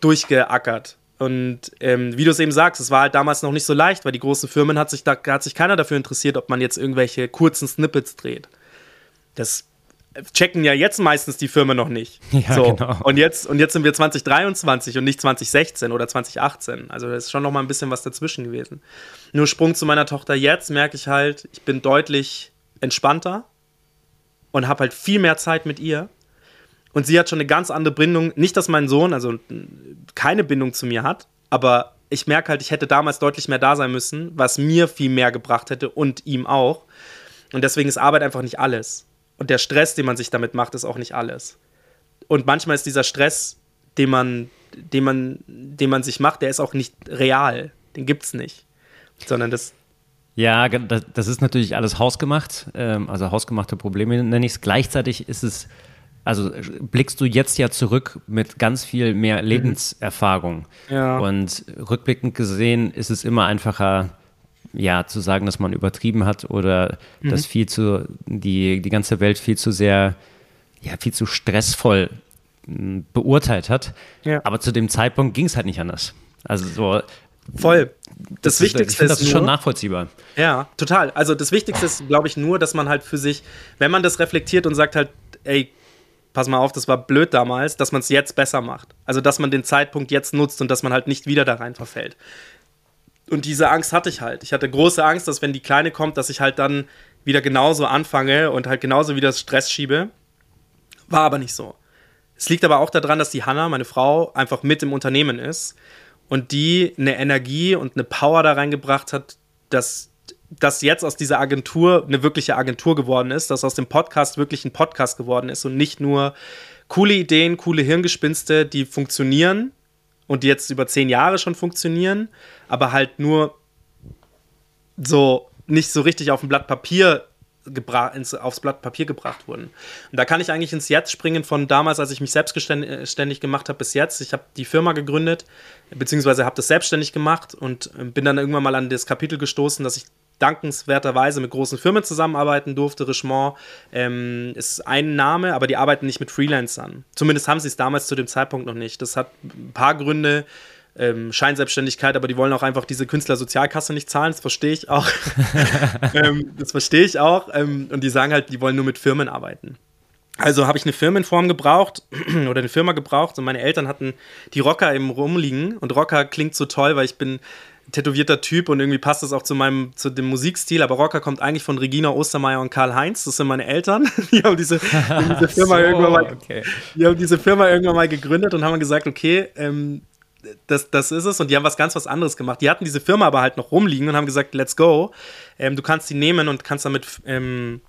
durchgeackert. Und ähm, wie du es eben sagst, es war halt damals noch nicht so leicht, weil die großen Firmen hat sich da hat sich keiner dafür interessiert, ob man jetzt irgendwelche kurzen Snippets dreht. Das checken ja jetzt meistens die Firmen noch nicht. Ja, so. genau. Und jetzt, und jetzt sind wir 2023 und nicht 2016 oder 2018. Also da ist schon noch mal ein bisschen was dazwischen gewesen. Nur Sprung zu meiner Tochter jetzt merke ich halt, ich bin deutlich entspannter und habe halt viel mehr Zeit mit ihr. Und sie hat schon eine ganz andere Bindung. Nicht, dass mein Sohn also keine Bindung zu mir hat, aber ich merke halt, ich hätte damals deutlich mehr da sein müssen, was mir viel mehr gebracht hätte und ihm auch. Und deswegen ist Arbeit einfach nicht alles. Und der Stress, den man sich damit macht, ist auch nicht alles. Und manchmal ist dieser Stress, den man, den man, den man sich macht, der ist auch nicht real. Den gibt es nicht. Sondern das. Ja, das ist natürlich alles hausgemacht, ähm, also hausgemachte Probleme nenne ich es. Gleichzeitig ist es also blickst du jetzt ja zurück mit ganz viel mehr mhm. Lebenserfahrung. Ja. Und rückblickend gesehen ist es immer einfacher, ja, zu sagen, dass man übertrieben hat oder mhm. dass viel zu, die, die ganze Welt viel zu sehr, ja, viel zu stressvoll hm, beurteilt hat. Ja. Aber zu dem Zeitpunkt ging es halt nicht anders. Also so. Voll. Das, das Wichtigste ist, das ist schon nachvollziehbar. Ja, total. Also das Wichtigste ist, glaube ich, nur, dass man halt für sich, wenn man das reflektiert und sagt halt, ey, pass mal auf, das war blöd damals, dass man es jetzt besser macht. Also, dass man den Zeitpunkt jetzt nutzt und dass man halt nicht wieder da rein verfällt. Und diese Angst hatte ich halt. Ich hatte große Angst, dass wenn die Kleine kommt, dass ich halt dann wieder genauso anfange und halt genauso wieder Stress schiebe. War aber nicht so. Es liegt aber auch daran, dass die Hanna, meine Frau, einfach mit im Unternehmen ist und die eine Energie und eine Power da reingebracht hat, dass dass jetzt aus dieser Agentur eine wirkliche Agentur geworden ist, dass aus dem Podcast wirklich ein Podcast geworden ist und nicht nur coole Ideen, coole Hirngespinste, die funktionieren und die jetzt über zehn Jahre schon funktionieren, aber halt nur so nicht so richtig auf ein Blatt Papier ins, aufs Blatt Papier gebracht wurden. Und da kann ich eigentlich ins Jetzt springen von damals, als ich mich selbstständig gemacht habe, bis jetzt. Ich habe die Firma gegründet, beziehungsweise habe das selbstständig gemacht und äh, bin dann irgendwann mal an das Kapitel gestoßen, dass ich dankenswerterweise mit großen Firmen zusammenarbeiten durfte. Richemont ähm, ist ein Name, aber die arbeiten nicht mit Freelancern. Zumindest haben sie es damals zu dem Zeitpunkt noch nicht. Das hat ein paar Gründe. Ähm, Scheinselbstständigkeit, aber die wollen auch einfach diese Künstlersozialkasse nicht zahlen, das verstehe ich auch. ähm, das verstehe ich auch. Ähm, und die sagen halt, die wollen nur mit Firmen arbeiten. Also habe ich eine Firmenform gebraucht oder eine Firma gebraucht und meine Eltern hatten die Rocker eben rumliegen und Rocker klingt so toll, weil ich bin tätowierter Typ und irgendwie passt das auch zu meinem, zu dem Musikstil. Aber Rocker kommt eigentlich von Regina Ostermeier und Karl Heinz. Das sind meine Eltern. Die haben diese, diese Firma so, irgendwann mal, okay. die haben diese Firma irgendwann mal gegründet und haben gesagt, okay, ähm, das, das ist es. Und die haben was ganz was anderes gemacht. Die hatten diese Firma aber halt noch rumliegen und haben gesagt, let's go. Ähm, du kannst die nehmen und kannst damit ähm,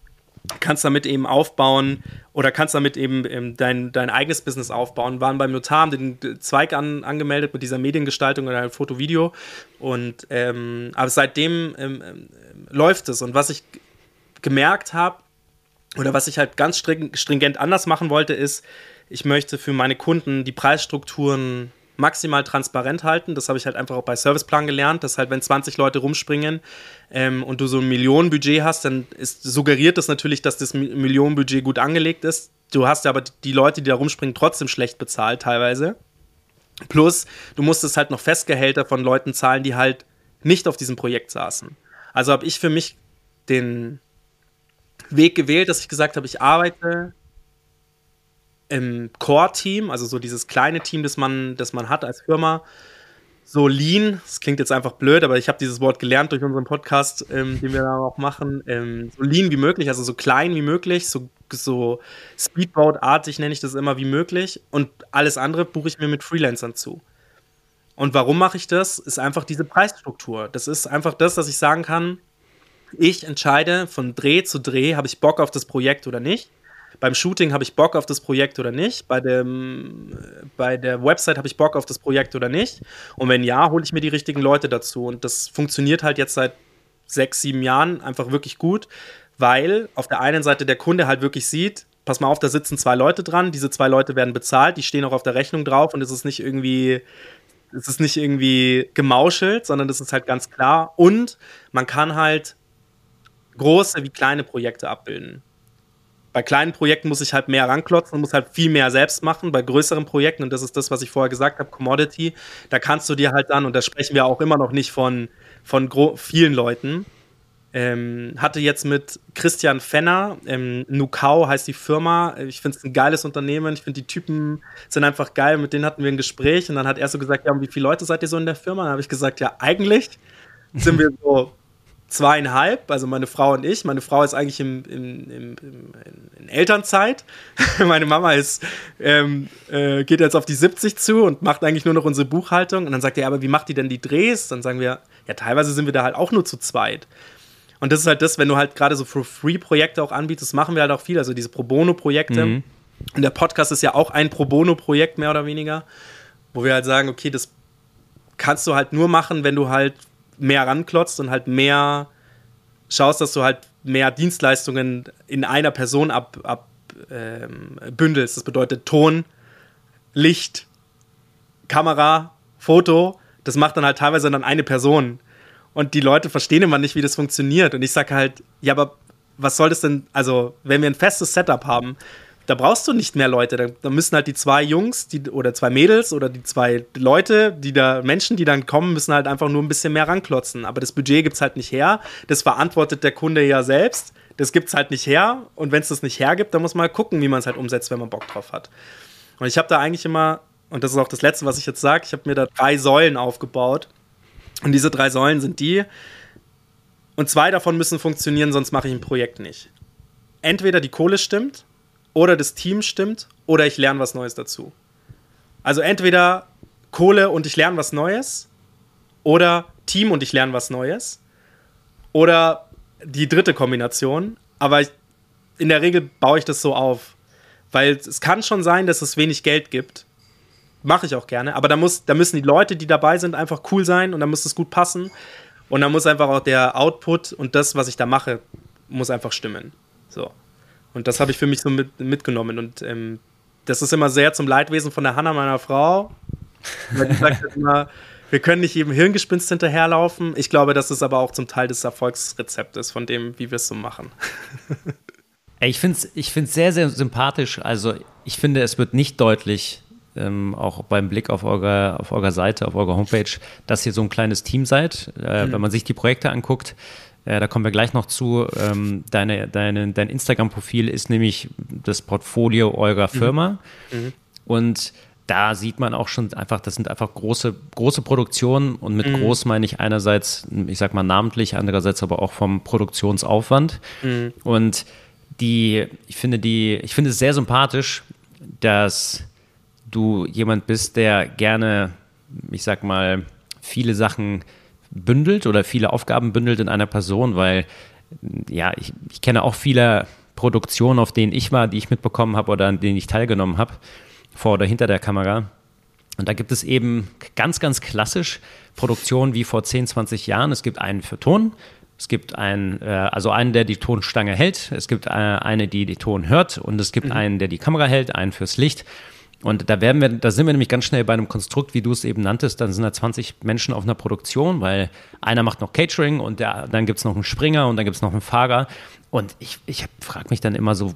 kannst damit eben aufbauen oder kannst damit eben ähm, dein, dein eigenes Business aufbauen. Waren beim Notar, haben den Zweig an, angemeldet mit dieser Mediengestaltung oder halt Foto-Video. Und ähm, aber seitdem ähm, ähm, läuft es. Und was ich gemerkt habe, oder was ich halt ganz stringent anders machen wollte, ist, ich möchte für meine Kunden die Preisstrukturen maximal transparent halten. Das habe ich halt einfach auch bei Serviceplan gelernt, dass halt, wenn 20 Leute rumspringen ähm, und du so ein Millionenbudget hast, dann ist, suggeriert das natürlich, dass das Millionenbudget gut angelegt ist. Du hast aber die Leute, die da rumspringen, trotzdem schlecht bezahlt teilweise. Plus, du musstest halt noch Festgehälter von Leuten zahlen, die halt nicht auf diesem Projekt saßen. Also habe ich für mich den Weg gewählt, dass ich gesagt habe, ich arbeite im Core-Team, also so dieses kleine Team, das man, das man hat als Firma, so lean, das klingt jetzt einfach blöd, aber ich habe dieses Wort gelernt durch unseren Podcast, ähm, den wir da auch machen, ähm, so lean wie möglich, also so klein wie möglich, so, so Speedboat-artig nenne ich das immer wie möglich und alles andere buche ich mir mit Freelancern zu. Und warum mache ich das? Ist einfach diese Preisstruktur. Das ist einfach das, dass ich sagen kann, ich entscheide von Dreh zu Dreh, habe ich Bock auf das Projekt oder nicht beim Shooting habe ich Bock auf das Projekt oder nicht, bei, dem, bei der Website habe ich Bock auf das Projekt oder nicht. Und wenn ja, hole ich mir die richtigen Leute dazu. Und das funktioniert halt jetzt seit sechs, sieben Jahren einfach wirklich gut, weil auf der einen Seite der Kunde halt wirklich sieht, pass mal auf, da sitzen zwei Leute dran, diese zwei Leute werden bezahlt, die stehen auch auf der Rechnung drauf und es ist nicht irgendwie es ist nicht irgendwie gemauschelt, sondern das ist halt ganz klar. Und man kann halt große wie kleine Projekte abbilden bei kleinen Projekten muss ich halt mehr ranklotzen und muss halt viel mehr selbst machen. Bei größeren Projekten, und das ist das, was ich vorher gesagt habe, Commodity, da kannst du dir halt dann, und da sprechen wir auch immer noch nicht von, von vielen Leuten, ähm, hatte jetzt mit Christian Fenner, ähm, Nukau heißt die Firma. Ich finde es ein geiles Unternehmen. Ich finde, die Typen sind einfach geil. Mit denen hatten wir ein Gespräch und dann hat er so gesagt: Ja, und wie viele Leute seid ihr so in der Firma? Dann habe ich gesagt: Ja, eigentlich sind wir so zweieinhalb, also meine Frau und ich. Meine Frau ist eigentlich im, im, im, in Elternzeit. meine Mama ist, ähm, äh, geht jetzt auf die 70 zu und macht eigentlich nur noch unsere Buchhaltung. Und dann sagt er, aber wie macht die denn die Drehs? Dann sagen wir, ja, teilweise sind wir da halt auch nur zu zweit. Und das ist halt das, wenn du halt gerade so For-Free-Projekte auch anbietest, machen wir halt auch viel, also diese Pro Bono-Projekte. Mhm. Und der Podcast ist ja auch ein Pro Bono-Projekt, mehr oder weniger, wo wir halt sagen, okay, das kannst du halt nur machen, wenn du halt mehr ranklotzt und halt mehr schaust, dass du halt mehr Dienstleistungen in einer Person abbündelst. Ab, ähm, das bedeutet Ton, Licht, Kamera, Foto. Das macht dann halt teilweise dann eine Person. Und die Leute verstehen immer nicht, wie das funktioniert. Und ich sage halt, ja, aber was soll das denn, also wenn wir ein festes Setup haben, da brauchst du nicht mehr Leute. Da, da, müssen halt die zwei Jungs die, oder zwei Mädels oder die zwei Leute, die da, Menschen, die dann kommen, müssen halt einfach nur ein bisschen mehr ranklotzen. Aber das Budget gibt es halt nicht her. Das verantwortet der Kunde ja selbst. Das gibt es halt nicht her. Und wenn es das nicht hergibt, dann muss man halt gucken, wie man es halt umsetzt, wenn man Bock drauf hat. Und ich habe da eigentlich immer, und das ist auch das Letzte, was ich jetzt sage, ich habe mir da drei Säulen aufgebaut. Und diese drei Säulen sind die, und zwei davon müssen funktionieren, sonst mache ich ein Projekt nicht. Entweder die Kohle stimmt, oder das Team stimmt oder ich lerne was Neues dazu. Also entweder Kohle und ich lerne was Neues oder Team und ich lerne was Neues oder die dritte Kombination. Aber ich, in der Regel baue ich das so auf, weil es kann schon sein, dass es wenig Geld gibt. Mache ich auch gerne, aber da, muss, da müssen die Leute, die dabei sind, einfach cool sein und da muss es gut passen. Und dann muss einfach auch der Output und das, was ich da mache, muss einfach stimmen. So. Und das habe ich für mich so mit, mitgenommen. Und ähm, das ist immer sehr zum Leidwesen von der Hanna, meiner Frau. Weil die sagt immer, wir können nicht jedem Hirngespinst hinterherlaufen. Ich glaube, das ist aber auch zum Teil des Erfolgsrezeptes von dem, wie wir es so machen. Ich finde es ich find's sehr, sehr sympathisch. Also ich finde, es wird nicht deutlich, ähm, auch beim Blick auf eure, auf eure Seite, auf eure Homepage, dass ihr so ein kleines Team seid. Äh, mhm. Wenn man sich die Projekte anguckt, äh, da kommen wir gleich noch zu. Ähm, deine, deine, dein Instagram-Profil ist nämlich das Portfolio eurer mhm. Firma. Mhm. Und da sieht man auch schon einfach, das sind einfach große, große Produktionen und mit mhm. groß meine ich einerseits, ich sag mal namentlich, andererseits aber auch vom Produktionsaufwand. Mhm. Und die, ich finde die, ich finde es sehr sympathisch, dass du jemand bist, der gerne, ich sag mal, viele Sachen bündelt oder viele Aufgaben bündelt in einer Person, weil ja, ich, ich kenne auch viele Produktionen, auf denen ich war, die ich mitbekommen habe oder an denen ich teilgenommen habe, vor oder hinter der Kamera. Und da gibt es eben ganz, ganz klassisch Produktionen wie vor 10, 20 Jahren. Es gibt einen für Ton, es gibt einen, äh, also einen, der die Tonstange hält, es gibt äh, eine, die die Ton hört und es gibt mhm. einen, der die Kamera hält, einen fürs Licht. Und da werden wir, da sind wir nämlich ganz schnell bei einem Konstrukt, wie du es eben nanntest. Dann sind da 20 Menschen auf einer Produktion, weil einer macht noch Catering und der, dann gibt es noch einen Springer und dann gibt es noch einen Fahrer. Und ich, ich frage mich dann immer so,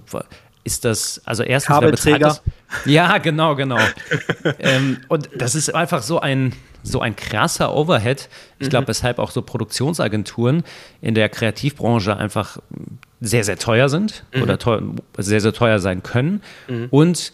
ist das, also erstens, Kabelträger. Ja, genau, genau. ähm, und das ist einfach so ein, so ein krasser Overhead. Ich glaube, mhm. weshalb auch so Produktionsagenturen in der Kreativbranche einfach sehr, sehr teuer sind mhm. oder teuer, sehr, sehr teuer sein können. Mhm. Und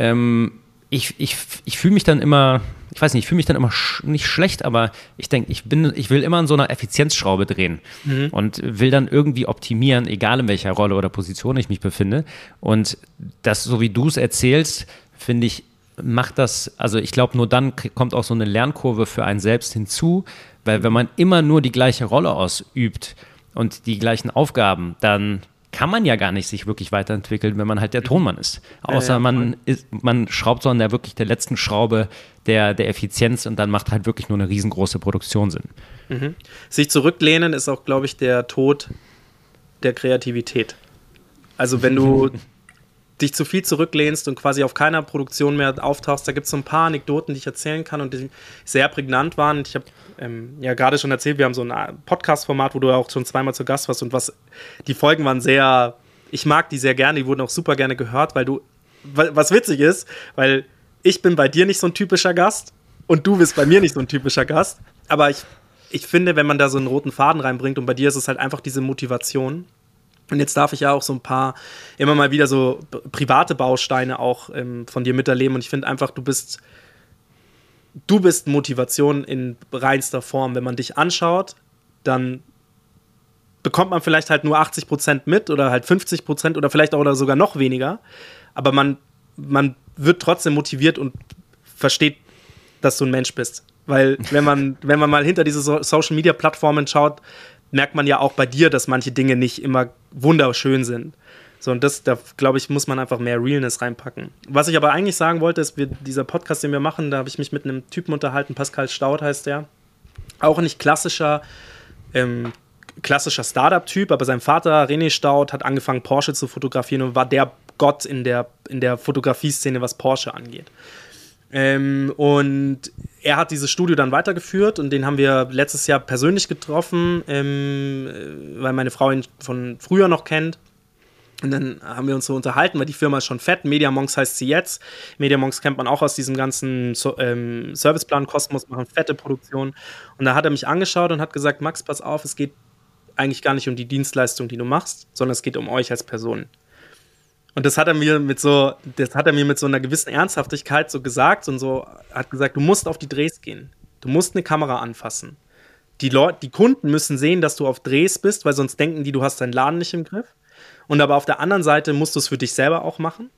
ähm, ich, ich, ich fühle mich dann immer, ich weiß nicht, ich fühle mich dann immer sch nicht schlecht, aber ich denke, ich bin, ich will immer an so einer Effizienzschraube drehen mhm. und will dann irgendwie optimieren, egal in welcher Rolle oder Position ich mich befinde. Und das, so wie du es erzählst, finde ich, macht das, also ich glaube, nur dann kommt auch so eine Lernkurve für einen selbst hinzu, weil wenn man immer nur die gleiche Rolle ausübt und die gleichen Aufgaben, dann kann man ja gar nicht sich wirklich weiterentwickeln, wenn man halt der Tonmann ist. Außer man, ist, man schraubt so an der wirklich der letzten Schraube der, der Effizienz und dann macht halt wirklich nur eine riesengroße Produktion Sinn. Mhm. Sich zurücklehnen ist auch, glaube ich, der Tod der Kreativität. Also wenn du dich zu viel zurücklehnst und quasi auf keiner Produktion mehr auftauchst, da gibt es so ein paar Anekdoten, die ich erzählen kann und die sehr prägnant waren. Ich habe ähm, ja gerade schon erzählt, wir haben so ein Podcast-Format, wo du auch schon zweimal zu Gast warst und was die Folgen waren sehr, ich mag die sehr gerne, die wurden auch super gerne gehört, weil du, was witzig ist, weil ich bin bei dir nicht so ein typischer Gast und du bist bei mir nicht so ein typischer Gast, aber ich, ich finde, wenn man da so einen roten Faden reinbringt und bei dir ist es halt einfach diese Motivation, und jetzt darf ich ja auch so ein paar, immer mal wieder so private Bausteine auch ähm, von dir miterleben. Und ich finde einfach, du bist du bist Motivation in reinster Form. Wenn man dich anschaut, dann bekommt man vielleicht halt nur 80 Prozent mit oder halt 50 Prozent oder vielleicht auch oder sogar noch weniger. Aber man, man wird trotzdem motiviert und versteht, dass du ein Mensch bist. Weil, wenn man, wenn man mal hinter diese Social Media Plattformen schaut, merkt man ja auch bei dir, dass manche Dinge nicht immer wunderschön sind. So, und das, da glaube ich, muss man einfach mehr Realness reinpacken. Was ich aber eigentlich sagen wollte, ist, wir, dieser Podcast, den wir machen, da habe ich mich mit einem Typen unterhalten, Pascal Staud heißt der. Auch nicht klassischer, ähm, klassischer Startup-Typ, aber sein Vater, René Staud, hat angefangen, Porsche zu fotografieren und war der Gott in der, in der Fotografie-Szene, was Porsche angeht. Ähm, und er hat dieses Studio dann weitergeführt und den haben wir letztes Jahr persönlich getroffen, ähm, weil meine Frau ihn von früher noch kennt. Und dann haben wir uns so unterhalten, weil die Firma ist schon fett. Mediamonks heißt sie jetzt. Mediamonks kennt man auch aus diesem ganzen so ähm, Serviceplan Kosmos, machen fette Produktionen. Und da hat er mich angeschaut und hat gesagt: Max, pass auf, es geht eigentlich gar nicht um die Dienstleistung, die du machst, sondern es geht um euch als Person. Und das hat er mir mit so, das hat er mir mit so einer gewissen Ernsthaftigkeit so gesagt und so hat gesagt, du musst auf die Drehs gehen. Du musst eine Kamera anfassen. Die Leute, die Kunden müssen sehen, dass du auf Drehs bist, weil sonst denken die, du hast deinen Laden nicht im Griff. Und aber auf der anderen Seite musst du es für dich selber auch machen,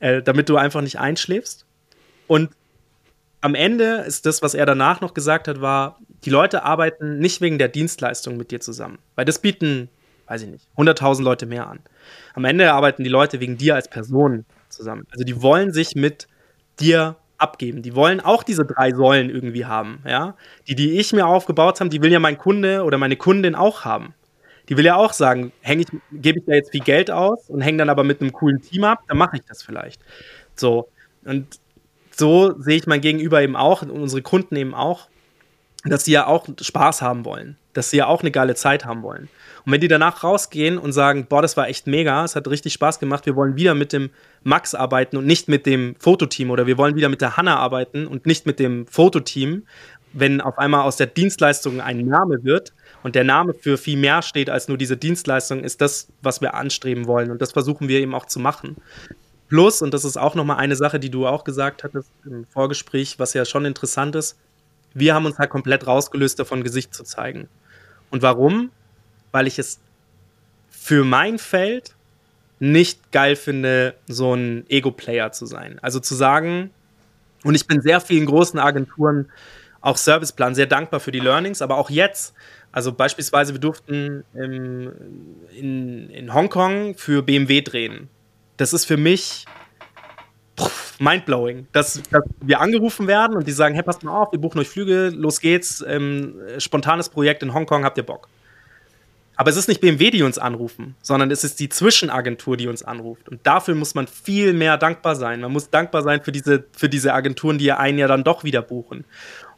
äh, damit du einfach nicht einschläfst. Und am Ende ist das, was er danach noch gesagt hat, war, die Leute arbeiten nicht wegen der Dienstleistung mit dir zusammen. Weil das bieten, weiß ich nicht, 100.000 Leute mehr an. Am Ende arbeiten die Leute wegen dir als Person zusammen. Also die wollen sich mit dir abgeben. Die wollen auch diese drei Säulen irgendwie haben, ja. Die, die ich mir aufgebaut habe, die will ja mein Kunde oder meine Kundin auch haben. Die will ja auch sagen, ich, gebe ich da jetzt viel Geld aus und hänge dann aber mit einem coolen Team ab, dann mache ich das vielleicht. So. Und so sehe ich mein Gegenüber eben auch und unsere Kunden eben auch, dass sie ja auch Spaß haben wollen, dass sie ja auch eine geile Zeit haben wollen. Und wenn die danach rausgehen und sagen, boah, das war echt mega, es hat richtig Spaß gemacht, wir wollen wieder mit dem Max arbeiten und nicht mit dem Fototeam oder wir wollen wieder mit der Hanna arbeiten und nicht mit dem Fototeam, wenn auf einmal aus der Dienstleistung ein Name wird und der Name für viel mehr steht als nur diese Dienstleistung, ist das, was wir anstreben wollen und das versuchen wir eben auch zu machen. Plus, und das ist auch nochmal eine Sache, die du auch gesagt hattest im Vorgespräch, was ja schon interessant ist, wir haben uns halt komplett rausgelöst davon, Gesicht zu zeigen. Und warum? Weil ich es für mein Feld nicht geil finde, so ein Ego-Player zu sein. Also zu sagen, und ich bin sehr vielen großen Agenturen, auch Serviceplan, sehr dankbar für die Learnings, aber auch jetzt, also beispielsweise, wir durften im, in, in Hongkong für BMW drehen. Das ist für mich mindblowing, dass, dass, wir angerufen werden und die sagen, hey, passt mal auf, wir buchen euch Flüge, los geht's, ähm, spontanes Projekt in Hongkong, habt ihr Bock? Aber es ist nicht BMW, die uns anrufen, sondern es ist die Zwischenagentur, die uns anruft. Und dafür muss man viel mehr dankbar sein. Man muss dankbar sein für diese, für diese Agenturen, die ja einen ja dann doch wieder buchen.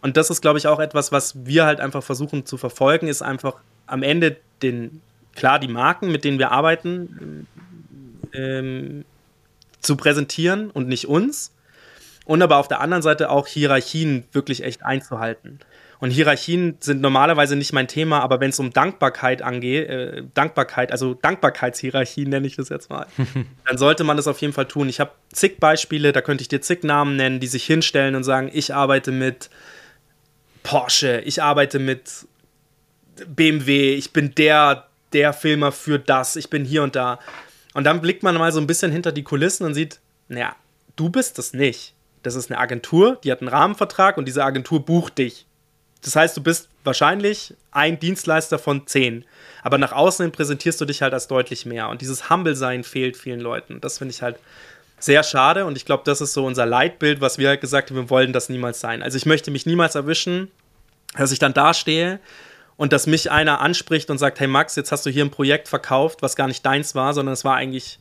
Und das ist, glaube ich, auch etwas, was wir halt einfach versuchen zu verfolgen, ist einfach am Ende den, klar, die Marken, mit denen wir arbeiten, ähm, zu präsentieren und nicht uns. Und aber auf der anderen Seite auch Hierarchien wirklich echt einzuhalten. Und Hierarchien sind normalerweise nicht mein Thema, aber wenn es um Dankbarkeit angeht, äh, Dankbarkeit, also Dankbarkeitshierarchien nenne ich das jetzt mal, dann sollte man das auf jeden Fall tun. Ich habe zig Beispiele, da könnte ich dir zig Namen nennen, die sich hinstellen und sagen, ich arbeite mit Porsche, ich arbeite mit BMW, ich bin der, der Filmer für das, ich bin hier und da. Und dann blickt man mal so ein bisschen hinter die Kulissen und sieht, naja, du bist das nicht. Das ist eine Agentur, die hat einen Rahmenvertrag und diese Agentur bucht dich. Das heißt, du bist wahrscheinlich ein Dienstleister von zehn. Aber nach außen präsentierst du dich halt als deutlich mehr. Und dieses Humble-Sein fehlt vielen Leuten. Das finde ich halt sehr schade. Und ich glaube, das ist so unser Leitbild, was wir halt gesagt haben, wir wollen das niemals sein. Also ich möchte mich niemals erwischen, dass ich dann dastehe und dass mich einer anspricht und sagt, hey Max, jetzt hast du hier ein Projekt verkauft, was gar nicht deins war, sondern es war eigentlich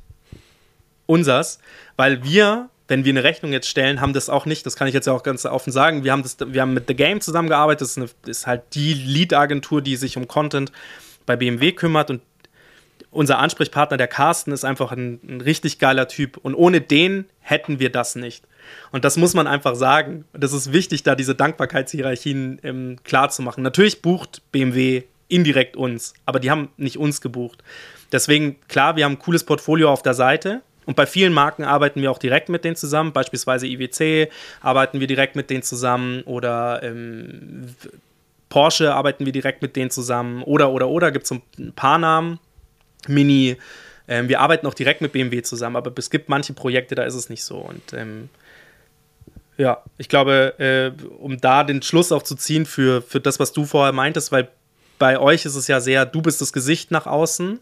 unsers, weil wir, wenn wir eine Rechnung jetzt stellen, haben das auch nicht, das kann ich jetzt ja auch ganz offen sagen, wir haben, das, wir haben mit The Game zusammengearbeitet, das ist, eine, ist halt die Lead-Agentur, die sich um Content bei BMW kümmert und unser Ansprechpartner, der Carsten, ist einfach ein, ein richtig geiler Typ und ohne den hätten wir das nicht. Und das muss man einfach sagen. Das ist wichtig, da diese Dankbarkeitshierarchien ähm, klar zu machen. Natürlich bucht BMW indirekt uns, aber die haben nicht uns gebucht. Deswegen, klar, wir haben ein cooles Portfolio auf der Seite. Und bei vielen Marken arbeiten wir auch direkt mit denen zusammen. Beispielsweise IWC arbeiten wir direkt mit denen zusammen oder ähm, Porsche arbeiten wir direkt mit denen zusammen. Oder, oder, oder gibt es ein paar Namen. Mini. Ähm, wir arbeiten auch direkt mit BMW zusammen, aber es gibt manche Projekte, da ist es nicht so. Und ähm, ja, ich glaube, äh, um da den Schluss auch zu ziehen für, für das, was du vorher meintest, weil bei euch ist es ja sehr, du bist das Gesicht nach außen.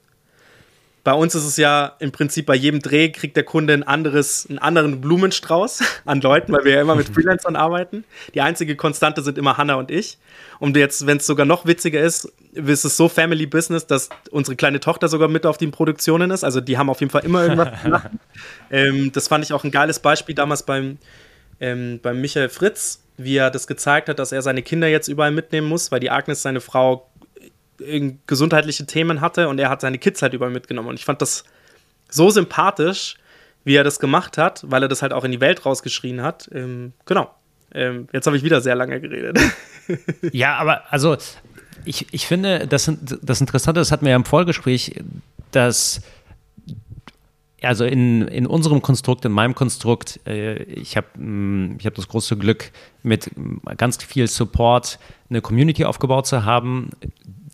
Bei uns ist es ja im Prinzip bei jedem Dreh kriegt der Kunde ein anderes, einen anderen Blumenstrauß an Leuten, weil wir ja immer mit Freelancern arbeiten. Die einzige Konstante sind immer Hanna und ich. Und jetzt, wenn es sogar noch witziger ist, ist es so Family Business, dass unsere kleine Tochter sogar mit auf den Produktionen ist. Also die haben auf jeden Fall immer irgendwas zu machen. ähm, das fand ich auch ein geiles Beispiel damals beim ähm, beim Michael Fritz, wie er das gezeigt hat, dass er seine Kinder jetzt überall mitnehmen muss, weil die Agnes, seine Frau, gesundheitliche Themen hatte und er hat seine Kids halt überall mitgenommen. Und ich fand das so sympathisch, wie er das gemacht hat, weil er das halt auch in die Welt rausgeschrien hat. Ähm, genau. Ähm, jetzt habe ich wieder sehr lange geredet. Ja, aber also ich, ich finde, das, das Interessante, das hatten wir ja im Vorgespräch, dass also in, in unserem Konstrukt, in meinem Konstrukt, äh, ich habe mm, ich hab das große Glück, mit ganz viel Support eine Community aufgebaut zu haben,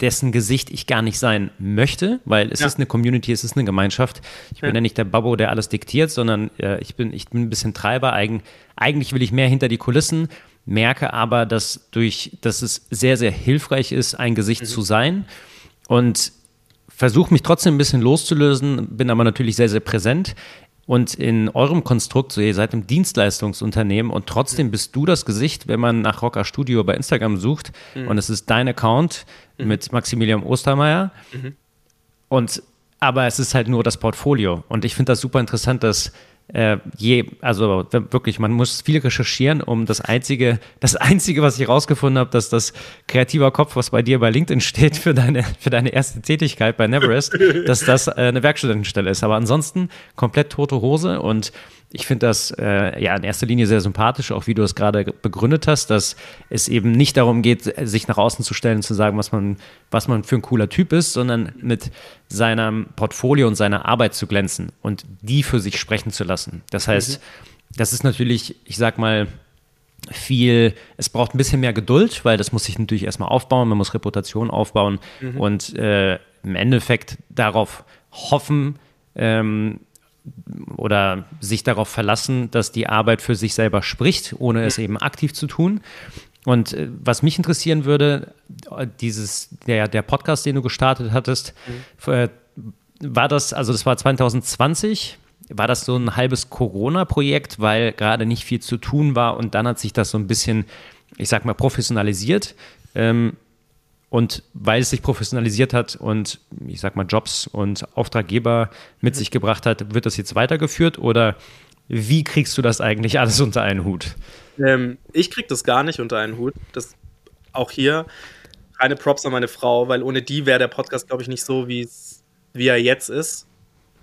dessen Gesicht ich gar nicht sein möchte, weil es ja. ist eine Community, es ist eine Gemeinschaft. Ich bin ja, ja nicht der Babbo, der alles diktiert, sondern äh, ich, bin, ich bin ein bisschen Treiber. Eigen, eigentlich will ich mehr hinter die Kulissen, merke aber, dass, durch, dass es sehr, sehr hilfreich ist, ein Gesicht mhm. zu sein. Und versuche mich trotzdem ein bisschen loszulösen, bin aber natürlich sehr, sehr präsent. Und in eurem Konstrukt, so ihr seid im Dienstleistungsunternehmen und trotzdem bist du das Gesicht, wenn man nach Rocker Studio bei Instagram sucht mhm. und es ist dein Account mhm. mit Maximilian Ostermeier. Mhm. Und aber es ist halt nur das Portfolio. Und ich finde das super interessant, dass äh, je, also wirklich, man muss viel recherchieren, um das einzige, das einzige, was ich rausgefunden habe, dass das kreativer Kopf, was bei dir bei LinkedIn steht für deine, für deine erste Tätigkeit bei Neverest, dass das äh, eine Werkstudentenstelle ist. Aber ansonsten komplett tote Hose und ich finde das äh, ja in erster Linie sehr sympathisch, auch wie du es gerade begründet hast, dass es eben nicht darum geht, sich nach außen zu stellen und zu sagen, was man, was man für ein cooler Typ ist, sondern mit seinem Portfolio und seiner Arbeit zu glänzen und die für sich sprechen zu lassen. Das heißt, mhm. das ist natürlich, ich sag mal, viel, es braucht ein bisschen mehr Geduld, weil das muss sich natürlich erstmal aufbauen, man muss Reputation aufbauen mhm. und äh, im Endeffekt darauf hoffen, ähm, oder sich darauf verlassen, dass die Arbeit für sich selber spricht, ohne es eben aktiv zu tun. Und äh, was mich interessieren würde, dieses, der, der Podcast, den du gestartet hattest, mhm. äh, war das, also das war 2020, war das so ein halbes Corona-Projekt, weil gerade nicht viel zu tun war und dann hat sich das so ein bisschen, ich sag mal, professionalisiert. Ähm, und weil es sich professionalisiert hat und ich sag mal Jobs und Auftraggeber mit sich gebracht hat, wird das jetzt weitergeführt oder wie kriegst du das eigentlich alles unter einen Hut? Ähm, ich krieg das gar nicht unter einen Hut. Das auch hier keine Props an meine Frau, weil ohne die wäre der Podcast, glaube ich, nicht so, wie er jetzt ist.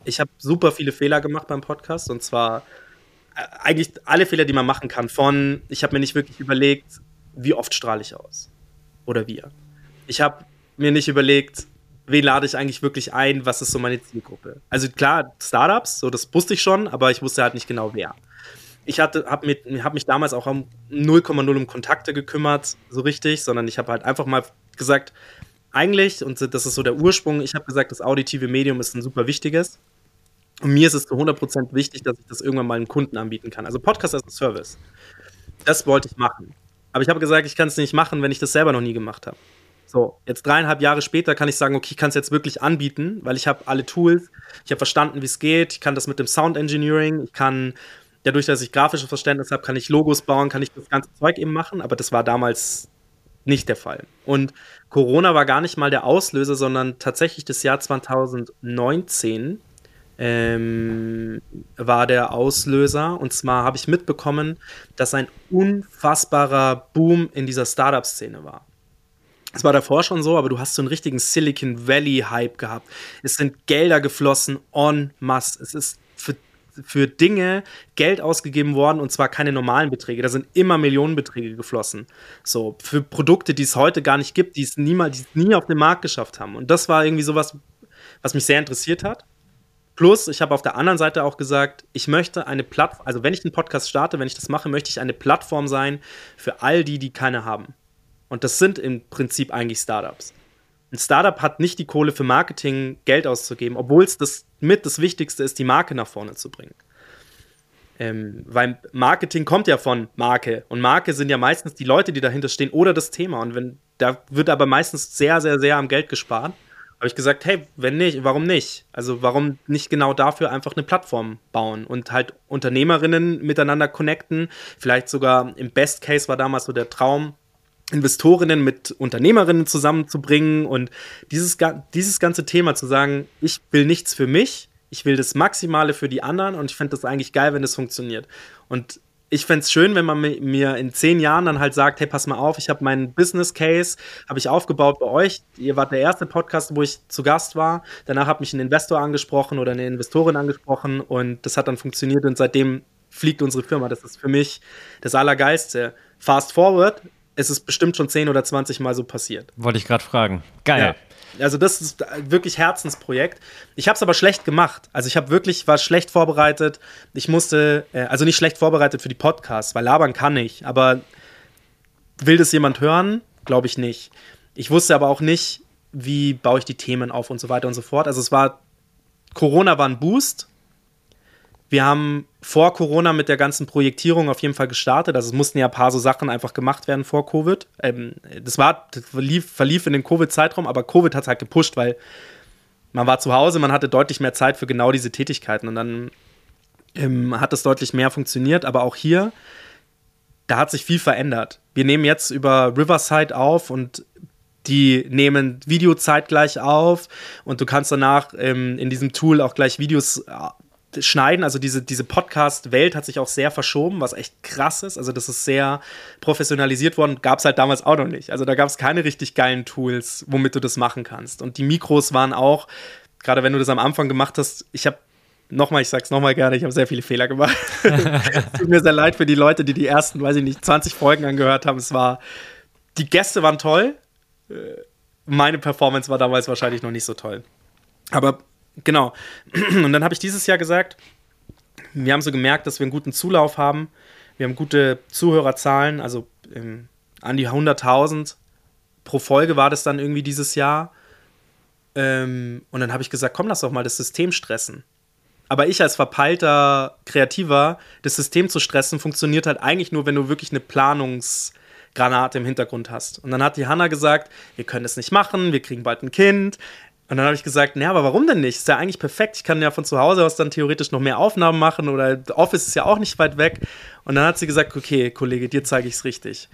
Ich habe super viele Fehler gemacht beim Podcast und zwar äh, eigentlich alle Fehler, die man machen kann. Von, ich habe mir nicht wirklich überlegt, wie oft strahle ich aus oder wir ich habe mir nicht überlegt, wen lade ich eigentlich wirklich ein, was ist so meine Zielgruppe. Also klar, Startups, so das wusste ich schon, aber ich wusste halt nicht genau wer. Ich habe hab mich damals auch um 0,0 um Kontakte gekümmert, so richtig, sondern ich habe halt einfach mal gesagt, eigentlich, und das ist so der Ursprung, ich habe gesagt, das auditive Medium ist ein super wichtiges. Und mir ist es zu 100% wichtig, dass ich das irgendwann mal einem Kunden anbieten kann. Also Podcast als Service. Das wollte ich machen. Aber ich habe gesagt, ich kann es nicht machen, wenn ich das selber noch nie gemacht habe. So, jetzt dreieinhalb Jahre später kann ich sagen, okay, ich kann es jetzt wirklich anbieten, weil ich habe alle Tools, ich habe verstanden, wie es geht, ich kann das mit dem Sound Engineering, ich kann, dadurch, dass ich grafisches Verständnis habe, kann ich Logos bauen, kann ich das ganze Zeug eben machen, aber das war damals nicht der Fall. Und Corona war gar nicht mal der Auslöser, sondern tatsächlich das Jahr 2019 ähm, war der Auslöser. Und zwar habe ich mitbekommen, dass ein unfassbarer Boom in dieser Startup-Szene war. Es war davor schon so, aber du hast so einen richtigen Silicon Valley-Hype gehabt. Es sind Gelder geflossen en masse. Es ist für, für Dinge Geld ausgegeben worden und zwar keine normalen Beträge. Da sind immer Millionenbeträge geflossen. So, für Produkte, die es heute gar nicht gibt, die es niemals, die es nie auf den Markt geschafft haben. Und das war irgendwie sowas, was mich sehr interessiert hat. Plus, ich habe auf der anderen Seite auch gesagt, ich möchte eine Plattform, also wenn ich einen Podcast starte, wenn ich das mache, möchte ich eine Plattform sein für all die, die keine haben. Und das sind im Prinzip eigentlich Startups. Ein Startup hat nicht die Kohle für Marketing Geld auszugeben, obwohl es das mit das Wichtigste ist, die Marke nach vorne zu bringen. Ähm, weil Marketing kommt ja von Marke und Marke sind ja meistens die Leute, die dahinter stehen oder das Thema. Und wenn da wird aber meistens sehr, sehr, sehr am Geld gespart. Habe ich gesagt, hey, wenn nicht, warum nicht? Also warum nicht genau dafür einfach eine Plattform bauen und halt Unternehmerinnen miteinander connecten? Vielleicht sogar im Best Case war damals so der Traum, Investorinnen mit Unternehmerinnen zusammenzubringen und dieses, dieses ganze Thema zu sagen, ich will nichts für mich, ich will das Maximale für die anderen und ich fände das eigentlich geil, wenn das funktioniert. Und ich fände es schön, wenn man mir in zehn Jahren dann halt sagt, hey, pass mal auf, ich habe meinen Business Case, habe ich aufgebaut bei euch. Ihr wart der erste Podcast, wo ich zu Gast war. Danach hat mich ein Investor angesprochen oder eine Investorin angesprochen und das hat dann funktioniert und seitdem fliegt unsere Firma. Das ist für mich das Allergeilste. Fast forward, es ist bestimmt schon 10 oder 20 Mal so passiert. Wollte ich gerade fragen. Geil. Ja. Also das ist wirklich Herzensprojekt. Ich habe es aber schlecht gemacht. Also ich habe wirklich war schlecht vorbereitet. Ich musste äh, also nicht schlecht vorbereitet für die Podcasts, weil labern kann ich. Aber will das jemand hören? Glaube ich nicht. Ich wusste aber auch nicht, wie baue ich die Themen auf und so weiter und so fort. Also es war Corona war ein Boost wir haben vor Corona mit der ganzen Projektierung auf jeden Fall gestartet. Also es mussten ja ein paar so Sachen einfach gemacht werden vor Covid. Ähm, das war, das verlief, verlief in den Covid-Zeitraum, aber Covid hat es halt gepusht, weil man war zu Hause, man hatte deutlich mehr Zeit für genau diese Tätigkeiten. Und dann ähm, hat es deutlich mehr funktioniert. Aber auch hier, da hat sich viel verändert. Wir nehmen jetzt über Riverside auf und die nehmen Video zeitgleich auf und du kannst danach ähm, in diesem Tool auch gleich Videos äh, schneiden. Also diese, diese Podcast-Welt hat sich auch sehr verschoben, was echt krass ist. Also das ist sehr professionalisiert worden. Gab es halt damals auch noch nicht. Also da gab es keine richtig geilen Tools, womit du das machen kannst. Und die Mikros waren auch, gerade wenn du das am Anfang gemacht hast, ich habe nochmal, ich sag's nochmal gerne, ich habe sehr viele Fehler gemacht. es tut mir sehr leid für die Leute, die die ersten, weiß ich nicht, 20 Folgen angehört haben. Es war, die Gäste waren toll, meine Performance war damals wahrscheinlich noch nicht so toll. Aber genau. Und dann habe ich dieses Jahr gesagt, wir haben so gemerkt, dass wir einen guten Zulauf haben. Wir haben gute Zuhörerzahlen, also ähm, an die 100.000 pro Folge war das dann irgendwie dieses Jahr. Ähm, und dann habe ich gesagt, komm, lass doch mal das System stressen. Aber ich als verpeilter Kreativer, das System zu stressen, funktioniert halt eigentlich nur, wenn du wirklich eine Planungs- Granate im Hintergrund hast. Und dann hat die Hanna gesagt, wir können es nicht machen, wir kriegen bald ein Kind. Und dann habe ich gesagt, naja, aber warum denn nicht? Ist ja eigentlich perfekt. Ich kann ja von zu Hause aus dann theoretisch noch mehr Aufnahmen machen oder Office ist ja auch nicht weit weg. Und dann hat sie gesagt, okay, Kollege, dir zeige ich es richtig.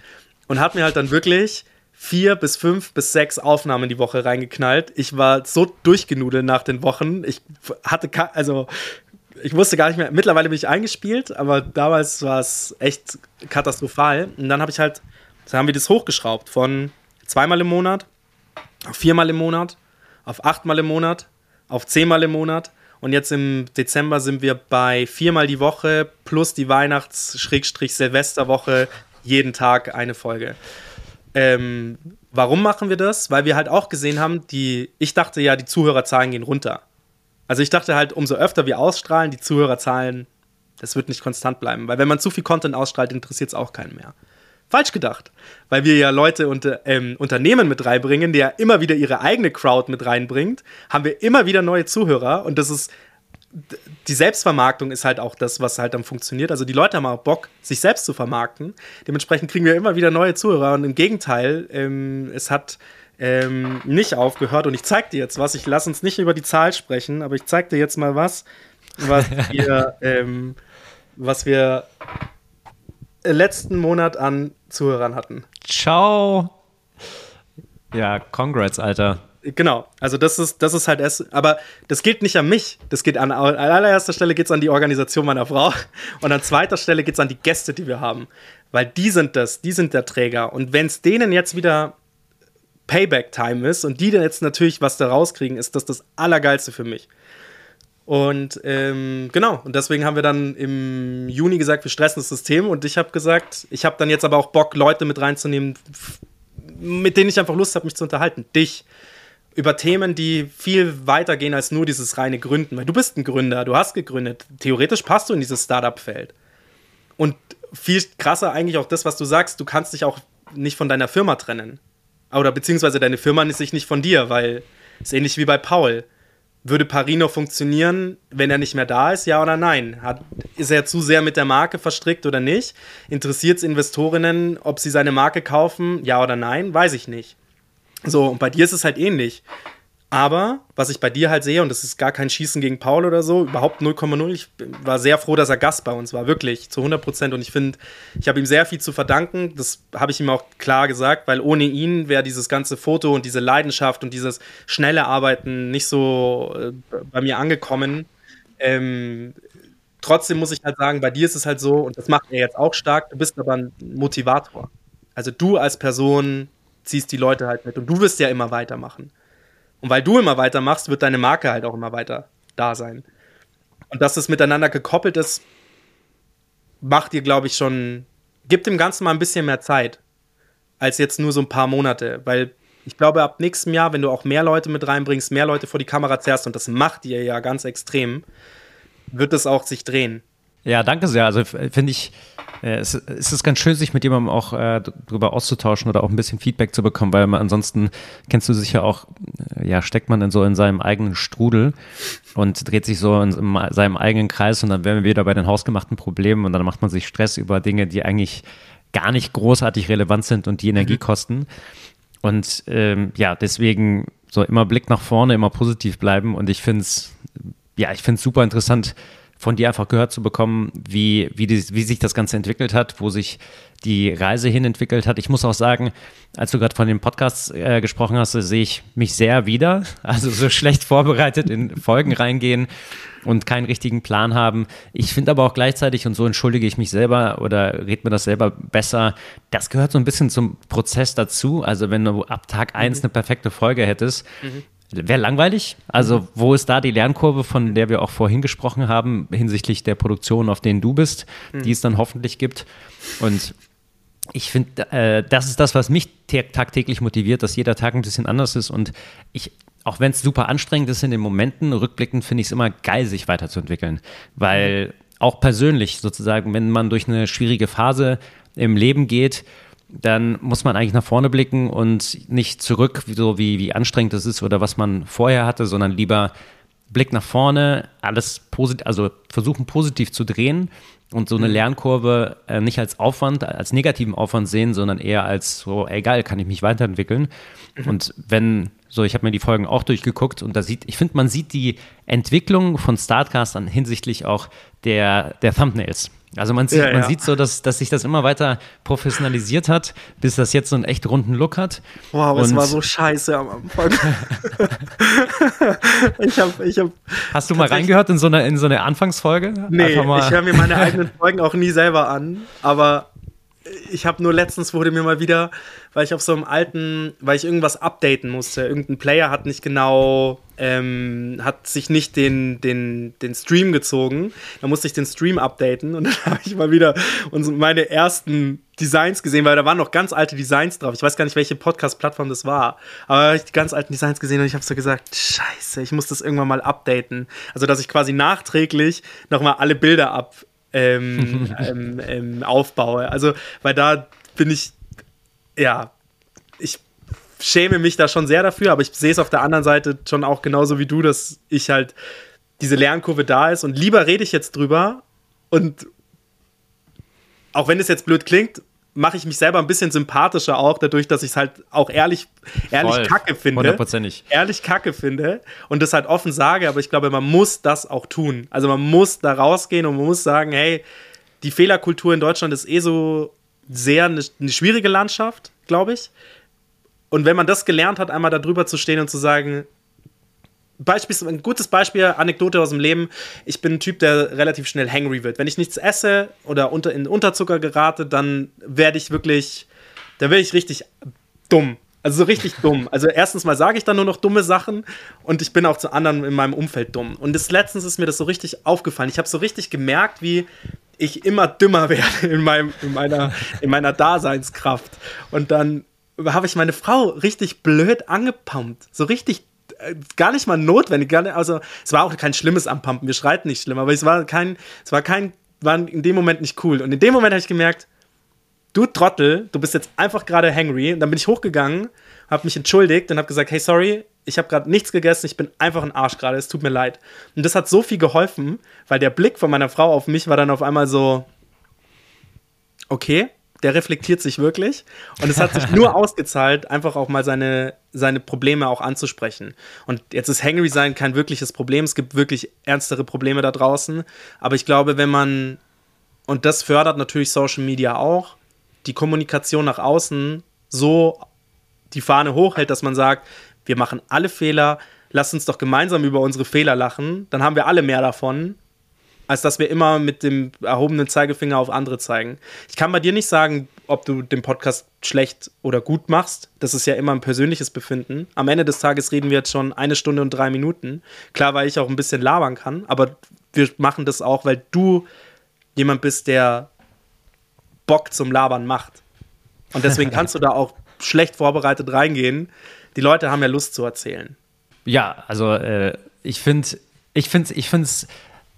Und hat mir halt dann wirklich vier bis fünf bis sechs Aufnahmen die Woche reingeknallt. Ich war so durchgenudelt nach den Wochen. Ich hatte, also ich wusste gar nicht mehr. Mittlerweile bin ich eingespielt, aber damals war es echt katastrophal. Und dann habe ich halt dann haben wir das hochgeschraubt von zweimal im Monat auf viermal im Monat, auf achtmal im Monat, auf zehnmal im Monat. Und jetzt im Dezember sind wir bei viermal die Woche plus die Weihnachts-Silvesterwoche jeden Tag eine Folge. Ähm, warum machen wir das? Weil wir halt auch gesehen haben, die, ich dachte ja, die Zuhörerzahlen gehen runter. Also ich dachte halt, umso öfter wir ausstrahlen, die Zuhörerzahlen, das wird nicht konstant bleiben. Weil wenn man zu viel Content ausstrahlt, interessiert es auch keinen mehr. Falsch gedacht. Weil wir ja Leute und ähm, Unternehmen mit reinbringen, die ja immer wieder ihre eigene Crowd mit reinbringt, haben wir immer wieder neue Zuhörer und das ist die Selbstvermarktung ist halt auch das, was halt dann funktioniert. Also die Leute haben auch Bock, sich selbst zu vermarkten. Dementsprechend kriegen wir immer wieder neue Zuhörer und im Gegenteil, ähm, es hat ähm, nicht aufgehört und ich zeig dir jetzt was. Ich lasse uns nicht über die Zahl sprechen, aber ich zeig dir jetzt mal was, was wir, ähm, was wir letzten Monat an Zuhörern hatten. Ciao. Ja, congrats, Alter. Genau, also das ist, das ist halt erst, aber das gilt nicht an mich. Das geht an, an allererster Stelle geht es an die Organisation meiner Frau und an zweiter Stelle geht es an die Gäste, die wir haben. Weil die sind das, die sind der Träger. Und wenn es denen jetzt wieder Payback-Time ist und die dann jetzt natürlich was da rauskriegen, ist das das Allergeilste für mich. Und ähm, genau, und deswegen haben wir dann im Juni gesagt, wir stressen das System. Und ich habe gesagt, ich habe dann jetzt aber auch Bock, Leute mit reinzunehmen, mit denen ich einfach Lust habe, mich zu unterhalten. Dich. Über Themen, die viel weiter gehen als nur dieses reine Gründen. Weil du bist ein Gründer, du hast gegründet. Theoretisch passt du in dieses Startup-Feld. Und viel krasser eigentlich auch das, was du sagst, du kannst dich auch nicht von deiner Firma trennen. Oder beziehungsweise deine Firma ist sich nicht von dir, weil es ist ähnlich wie bei Paul würde Parino funktionieren, wenn er nicht mehr da ist, ja oder nein? Hat, ist er zu sehr mit der Marke verstrickt oder nicht? Interessiert es Investorinnen, ob sie seine Marke kaufen, ja oder nein? Weiß ich nicht. So, und bei dir ist es halt ähnlich. Aber was ich bei dir halt sehe, und das ist gar kein Schießen gegen Paul oder so, überhaupt 0,0. Ich war sehr froh, dass er Gast bei uns war, wirklich, zu 100 Prozent. Und ich finde, ich habe ihm sehr viel zu verdanken. Das habe ich ihm auch klar gesagt, weil ohne ihn wäre dieses ganze Foto und diese Leidenschaft und dieses schnelle Arbeiten nicht so äh, bei mir angekommen. Ähm, trotzdem muss ich halt sagen, bei dir ist es halt so, und das macht er jetzt auch stark, du bist aber ein Motivator. Also du als Person ziehst die Leute halt mit und du wirst ja immer weitermachen. Und weil du immer weitermachst, wird deine Marke halt auch immer weiter da sein. Und dass es miteinander gekoppelt ist, macht dir, glaube ich, schon, gibt dem Ganzen mal ein bisschen mehr Zeit als jetzt nur so ein paar Monate. Weil ich glaube, ab nächstem Jahr, wenn du auch mehr Leute mit reinbringst, mehr Leute vor die Kamera zerrst, und das macht ihr ja ganz extrem, wird es auch sich drehen. Ja, danke sehr. Also finde ich, äh, es, ist ganz schön, sich mit jemandem auch äh, darüber auszutauschen oder auch ein bisschen Feedback zu bekommen, weil man ansonsten kennst du sicher auch, äh, ja, steckt man dann so in seinem eigenen Strudel und dreht sich so in, in seinem eigenen Kreis und dann wären wir wieder bei den hausgemachten Problemen und dann macht man sich Stress über Dinge, die eigentlich gar nicht großartig relevant sind und die Energie mhm. kosten. Und ähm, ja, deswegen so immer Blick nach vorne, immer positiv bleiben und ich finde es, ja, ich finde es super interessant, von dir einfach gehört zu bekommen, wie, wie, die, wie sich das Ganze entwickelt hat, wo sich die Reise hin entwickelt hat. Ich muss auch sagen, als du gerade von dem Podcast äh, gesprochen hast, sehe ich mich sehr wieder. Also so schlecht vorbereitet in Folgen reingehen und keinen richtigen Plan haben. Ich finde aber auch gleichzeitig, und so entschuldige ich mich selber oder red mir das selber besser, das gehört so ein bisschen zum Prozess dazu. Also wenn du ab Tag 1 mhm. eine perfekte Folge hättest, mhm Wäre langweilig. Also, wo ist da die Lernkurve, von der wir auch vorhin gesprochen haben, hinsichtlich der Produktion, auf denen du bist, mhm. die es dann hoffentlich gibt? Und ich finde, äh, das ist das, was mich tagtäglich motiviert, dass jeder Tag ein bisschen anders ist. Und ich, auch wenn es super anstrengend ist in den Momenten, rückblickend finde ich es immer geil, sich weiterzuentwickeln. Weil mhm. auch persönlich sozusagen, wenn man durch eine schwierige Phase im Leben geht, dann muss man eigentlich nach vorne blicken und nicht zurück, so wie, wie anstrengend es ist oder was man vorher hatte, sondern lieber Blick nach vorne, alles positiv, also versuchen positiv zu drehen und so eine mhm. Lernkurve äh, nicht als Aufwand, als negativen Aufwand sehen, sondern eher als so, egal, kann ich mich weiterentwickeln. Mhm. Und wenn, so, ich habe mir die Folgen auch durchgeguckt und da sieht, ich finde, man sieht die Entwicklung von Startcast dann hinsichtlich auch der, der Thumbnails. Also man sieht, ja, ja. man sieht so, dass, dass sich das immer weiter professionalisiert hat, bis das jetzt so einen echt runden Look hat. Wow, es war so scheiße am Anfang. ich hab, ich hab Hast du mal reingehört in so eine, in so eine Anfangsfolge? Nee, ich höre mir meine eigenen Folgen auch nie selber an, aber ich habe nur letztens wurde mir mal wieder, weil ich auf so einem alten, weil ich irgendwas updaten musste. Irgendein Player hat nicht genau, ähm, hat sich nicht den, den, den Stream gezogen. Da musste ich den Stream updaten und dann habe ich mal wieder meine ersten Designs gesehen, weil da waren noch ganz alte Designs drauf. Ich weiß gar nicht, welche Podcast-Plattform das war. Aber da habe ich die ganz alten Designs gesehen und ich habe so gesagt, scheiße, ich muss das irgendwann mal updaten. Also, dass ich quasi nachträglich nochmal alle Bilder ab, ähm, ähm, ähm, aufbaue. Also, weil da bin ich, ja, ich schäme mich da schon sehr dafür, aber ich sehe es auf der anderen Seite schon auch genauso wie du, dass ich halt diese Lernkurve da ist und lieber rede ich jetzt drüber und auch wenn es jetzt blöd klingt, mache ich mich selber ein bisschen sympathischer auch, dadurch, dass ich es halt auch ehrlich, ehrlich Voll. kacke finde. Hundertprozentig. Ehrlich kacke finde und das halt offen sage, aber ich glaube, man muss das auch tun. Also man muss da rausgehen und man muss sagen, hey, die Fehlerkultur in Deutschland ist eh so sehr eine, eine schwierige Landschaft, glaube ich. Und wenn man das gelernt hat, einmal da drüber zu stehen und zu sagen, Beispiel, ein gutes Beispiel, Anekdote aus dem Leben. Ich bin ein Typ, der relativ schnell hangry wird. Wenn ich nichts esse oder unter, in Unterzucker gerate, dann werde ich wirklich, da werde ich richtig dumm. Also so richtig dumm. Also erstens mal sage ich dann nur noch dumme Sachen und ich bin auch zu anderen in meinem Umfeld dumm. Und das letztens ist mir das so richtig aufgefallen. Ich habe so richtig gemerkt, wie ich immer dümmer werde in, meinem, in, meiner, in meiner Daseinskraft. Und dann habe ich meine Frau richtig blöd angepumpt. So richtig gar nicht mal notwendig. Gar nicht, also es war auch kein schlimmes Anpumpen. Wir schreiten nicht schlimm, aber es war kein, es war kein, war in dem Moment nicht cool. Und in dem Moment habe ich gemerkt, du Trottel, du bist jetzt einfach gerade hangry. Und dann bin ich hochgegangen, habe mich entschuldigt und habe gesagt, hey, sorry, ich habe gerade nichts gegessen, ich bin einfach ein Arsch gerade, es tut mir leid. Und das hat so viel geholfen, weil der Blick von meiner Frau auf mich war dann auf einmal so, okay, der reflektiert sich wirklich. Und es hat sich nur ausgezahlt, einfach auch mal seine, seine Probleme auch anzusprechen. Und jetzt ist Hangry sein kein wirkliches Problem. Es gibt wirklich ernstere Probleme da draußen. Aber ich glaube, wenn man, und das fördert natürlich Social Media auch, die Kommunikation nach außen so die Fahne hochhält, dass man sagt, wir machen alle Fehler, lasst uns doch gemeinsam über unsere Fehler lachen, dann haben wir alle mehr davon als dass wir immer mit dem erhobenen Zeigefinger auf andere zeigen. Ich kann bei dir nicht sagen, ob du den Podcast schlecht oder gut machst. Das ist ja immer ein persönliches Befinden. Am Ende des Tages reden wir jetzt schon eine Stunde und drei Minuten. Klar, weil ich auch ein bisschen labern kann, aber wir machen das auch, weil du jemand bist, der Bock zum Labern macht. Und deswegen kannst du da auch schlecht vorbereitet reingehen. Die Leute haben ja Lust zu erzählen. Ja, also äh, ich finde, ich finde, ich finde es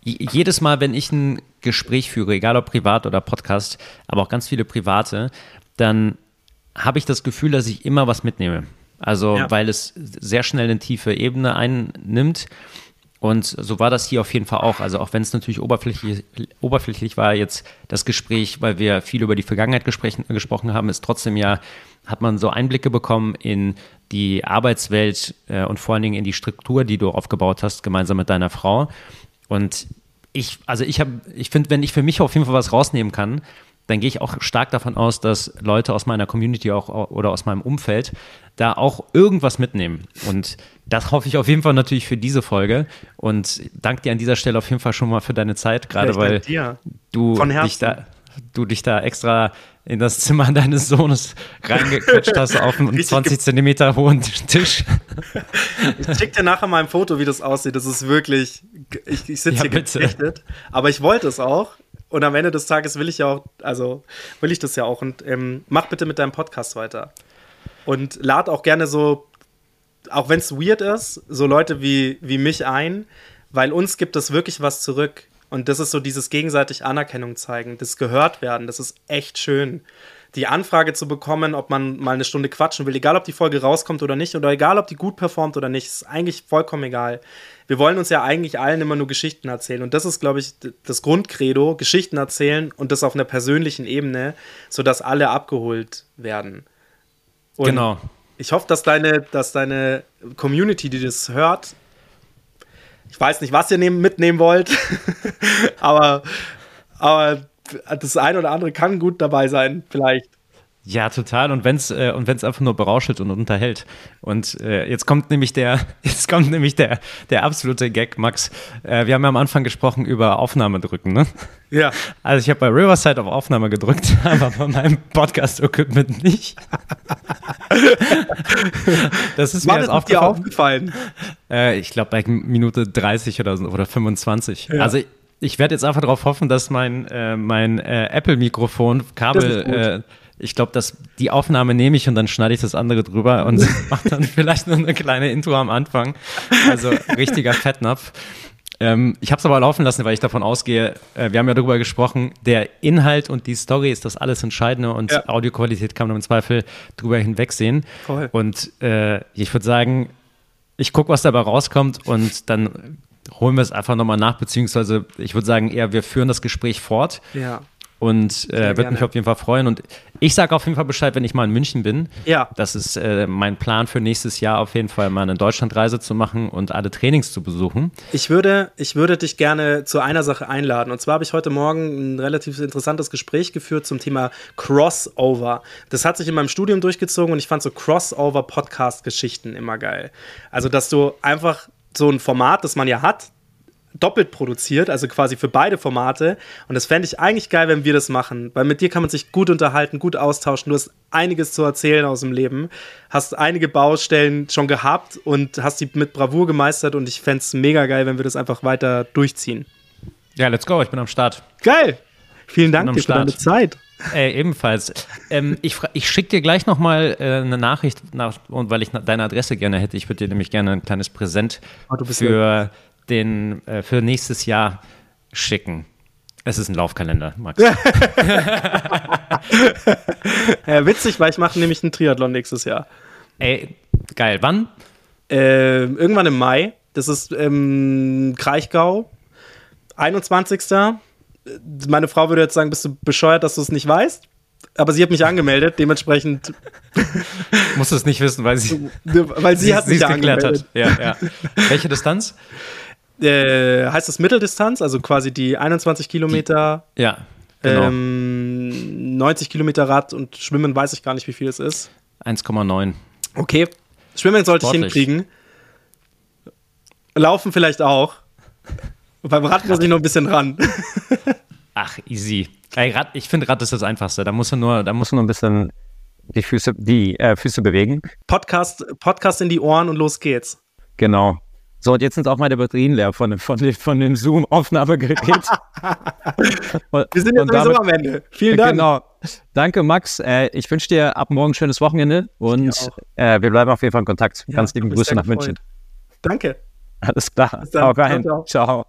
jedes Mal, wenn ich ein Gespräch führe, egal ob privat oder Podcast, aber auch ganz viele private, dann habe ich das Gefühl, dass ich immer was mitnehme. Also, ja. weil es sehr schnell eine tiefe Ebene einnimmt. Und so war das hier auf jeden Fall auch. Also, auch wenn es natürlich oberflächlich, oberflächlich war, jetzt das Gespräch, weil wir viel über die Vergangenheit gesprochen haben, ist trotzdem ja, hat man so Einblicke bekommen in die Arbeitswelt äh, und vor allen Dingen in die Struktur, die du aufgebaut hast, gemeinsam mit deiner Frau. Und ich, also ich habe, ich finde, wenn ich für mich auf jeden Fall was rausnehmen kann, dann gehe ich auch stark davon aus, dass Leute aus meiner Community auch oder aus meinem Umfeld da auch irgendwas mitnehmen. Und das hoffe ich auf jeden Fall natürlich für diese Folge. Und danke dir an dieser Stelle auf jeden Fall schon mal für deine Zeit, gerade weil du dich da du dich da extra in das Zimmer deines Sohnes reingequetscht hast auf einen 20 Zentimeter hohen Tisch. Ich schick dir nachher mal ein Foto, wie das aussieht. Das ist wirklich, ich, ich sitze ja, hier gezeichnet, aber ich wollte es auch. Und am Ende des Tages will ich ja auch, also will ich das ja auch. Und ähm, mach bitte mit deinem Podcast weiter. Und lad auch gerne so, auch wenn es weird ist, so Leute wie, wie mich ein, weil uns gibt es wirklich was zurück. Und das ist so dieses gegenseitig Anerkennung zeigen, das gehört werden, das ist echt schön. Die Anfrage zu bekommen, ob man mal eine Stunde quatschen will, egal ob die Folge rauskommt oder nicht, oder egal ob die gut performt oder nicht, ist eigentlich vollkommen egal. Wir wollen uns ja eigentlich allen immer nur Geschichten erzählen. Und das ist, glaube ich, das Grundcredo, Geschichten erzählen und das auf einer persönlichen Ebene, sodass alle abgeholt werden. Und genau. Ich hoffe, dass deine, dass deine Community, die das hört, ich weiß nicht, was ihr nehmen, mitnehmen wollt, aber, aber das eine oder andere kann gut dabei sein, vielleicht. Ja, total. Und wenn es äh, und wenn's einfach nur berauschelt und unterhält. Und äh, jetzt kommt nämlich der, jetzt kommt nämlich der, der absolute Gag, Max. Äh, wir haben ja am Anfang gesprochen über Aufnahme drücken, ne? Ja. Also ich habe bei Riverside auf Aufnahme gedrückt, aber bei meinem Podcast-Equipment nicht. das ist mir jetzt aufgefallen. Aufgefallen? Äh, ich glaube bei Minute 30 oder so oder 25. Ja. Also ich, ich werde jetzt einfach darauf hoffen, dass mein, äh, mein äh, Apple-Mikrofon Kabel ich glaube, dass die Aufnahme nehme ich und dann schneide ich das andere drüber und mache dann vielleicht noch eine kleine Intro am Anfang. Also richtiger Fettnapf. Ähm, ich habe es aber laufen lassen, weil ich davon ausgehe, äh, wir haben ja darüber gesprochen, der Inhalt und die Story ist das alles Entscheidende und ja. Audioqualität kann man im Zweifel drüber hinwegsehen. Voll. Und äh, ich würde sagen, ich gucke, was dabei rauskommt und dann holen wir es einfach nochmal nach, beziehungsweise ich würde sagen eher, wir führen das Gespräch fort. Ja und äh, würde mich auf jeden Fall freuen. Und ich sage auf jeden Fall Bescheid, wenn ich mal in München bin. Ja. Das ist äh, mein Plan für nächstes Jahr, auf jeden Fall mal eine Deutschlandreise zu machen und alle Trainings zu besuchen. Ich würde, ich würde dich gerne zu einer Sache einladen. Und zwar habe ich heute Morgen ein relativ interessantes Gespräch geführt zum Thema Crossover. Das hat sich in meinem Studium durchgezogen und ich fand so Crossover-Podcast-Geschichten immer geil. Also, dass du einfach so ein Format, das man ja hat, doppelt produziert, also quasi für beide Formate. Und das fände ich eigentlich geil, wenn wir das machen, weil mit dir kann man sich gut unterhalten, gut austauschen. Du hast einiges zu erzählen aus dem Leben, hast einige Baustellen schon gehabt und hast die mit Bravour gemeistert. Und ich fände es mega geil, wenn wir das einfach weiter durchziehen. Ja, let's go, ich bin am Start. Geil! Vielen Dank dir für deine Zeit. Ey, ebenfalls. ähm, ich ich schicke dir gleich nochmal äh, eine Nachricht, nach, und weil ich deine Adresse gerne hätte. Ich würde dir nämlich gerne ein kleines Präsent oh, für den äh, für nächstes Jahr schicken. Es ist ein Laufkalender, Max. ja, witzig, weil ich mache nämlich einen Triathlon nächstes Jahr. Ey, geil. Wann? Äh, irgendwann im Mai. Das ist ähm, Kraichgau. 21. Meine Frau würde jetzt sagen, bist du bescheuert, dass du es nicht weißt? Aber sie hat mich angemeldet, dementsprechend. Muss es nicht wissen, weil sie, weil sie, sie hat mich ja angemeldet. Hat. Ja, ja. Welche Distanz? Äh, heißt das Mitteldistanz, also quasi die 21 Kilometer. Die, ja. Genau. Ähm, 90 Kilometer Rad und Schwimmen weiß ich gar nicht, wie viel es ist. 1,9. Okay. Schwimmen sollte Sportlich. ich hinkriegen. Laufen vielleicht auch. Beim Rad muss ich noch ein bisschen ran. Ach, easy. Ey, Rad, ich finde, Rad ist das Einfachste. Da musst du nur, da musst du nur ein bisschen die Füße, die äh, Füße bewegen. Podcast, Podcast in die Ohren und los geht's. Genau. So, und jetzt sind auch meine Batterien leer von, von, von dem Zoom-Aufnahmegerät. Wir sind jetzt sowieso am Ende. Vielen Dank. Genau. Danke, Max. Äh, ich wünsche dir ab morgen ein schönes Wochenende und äh, wir bleiben auf jeden Fall in Kontakt. Ja, Ganz liebe Grüße nach München. Danke. Alles klar. Hau rein. ciao. ciao.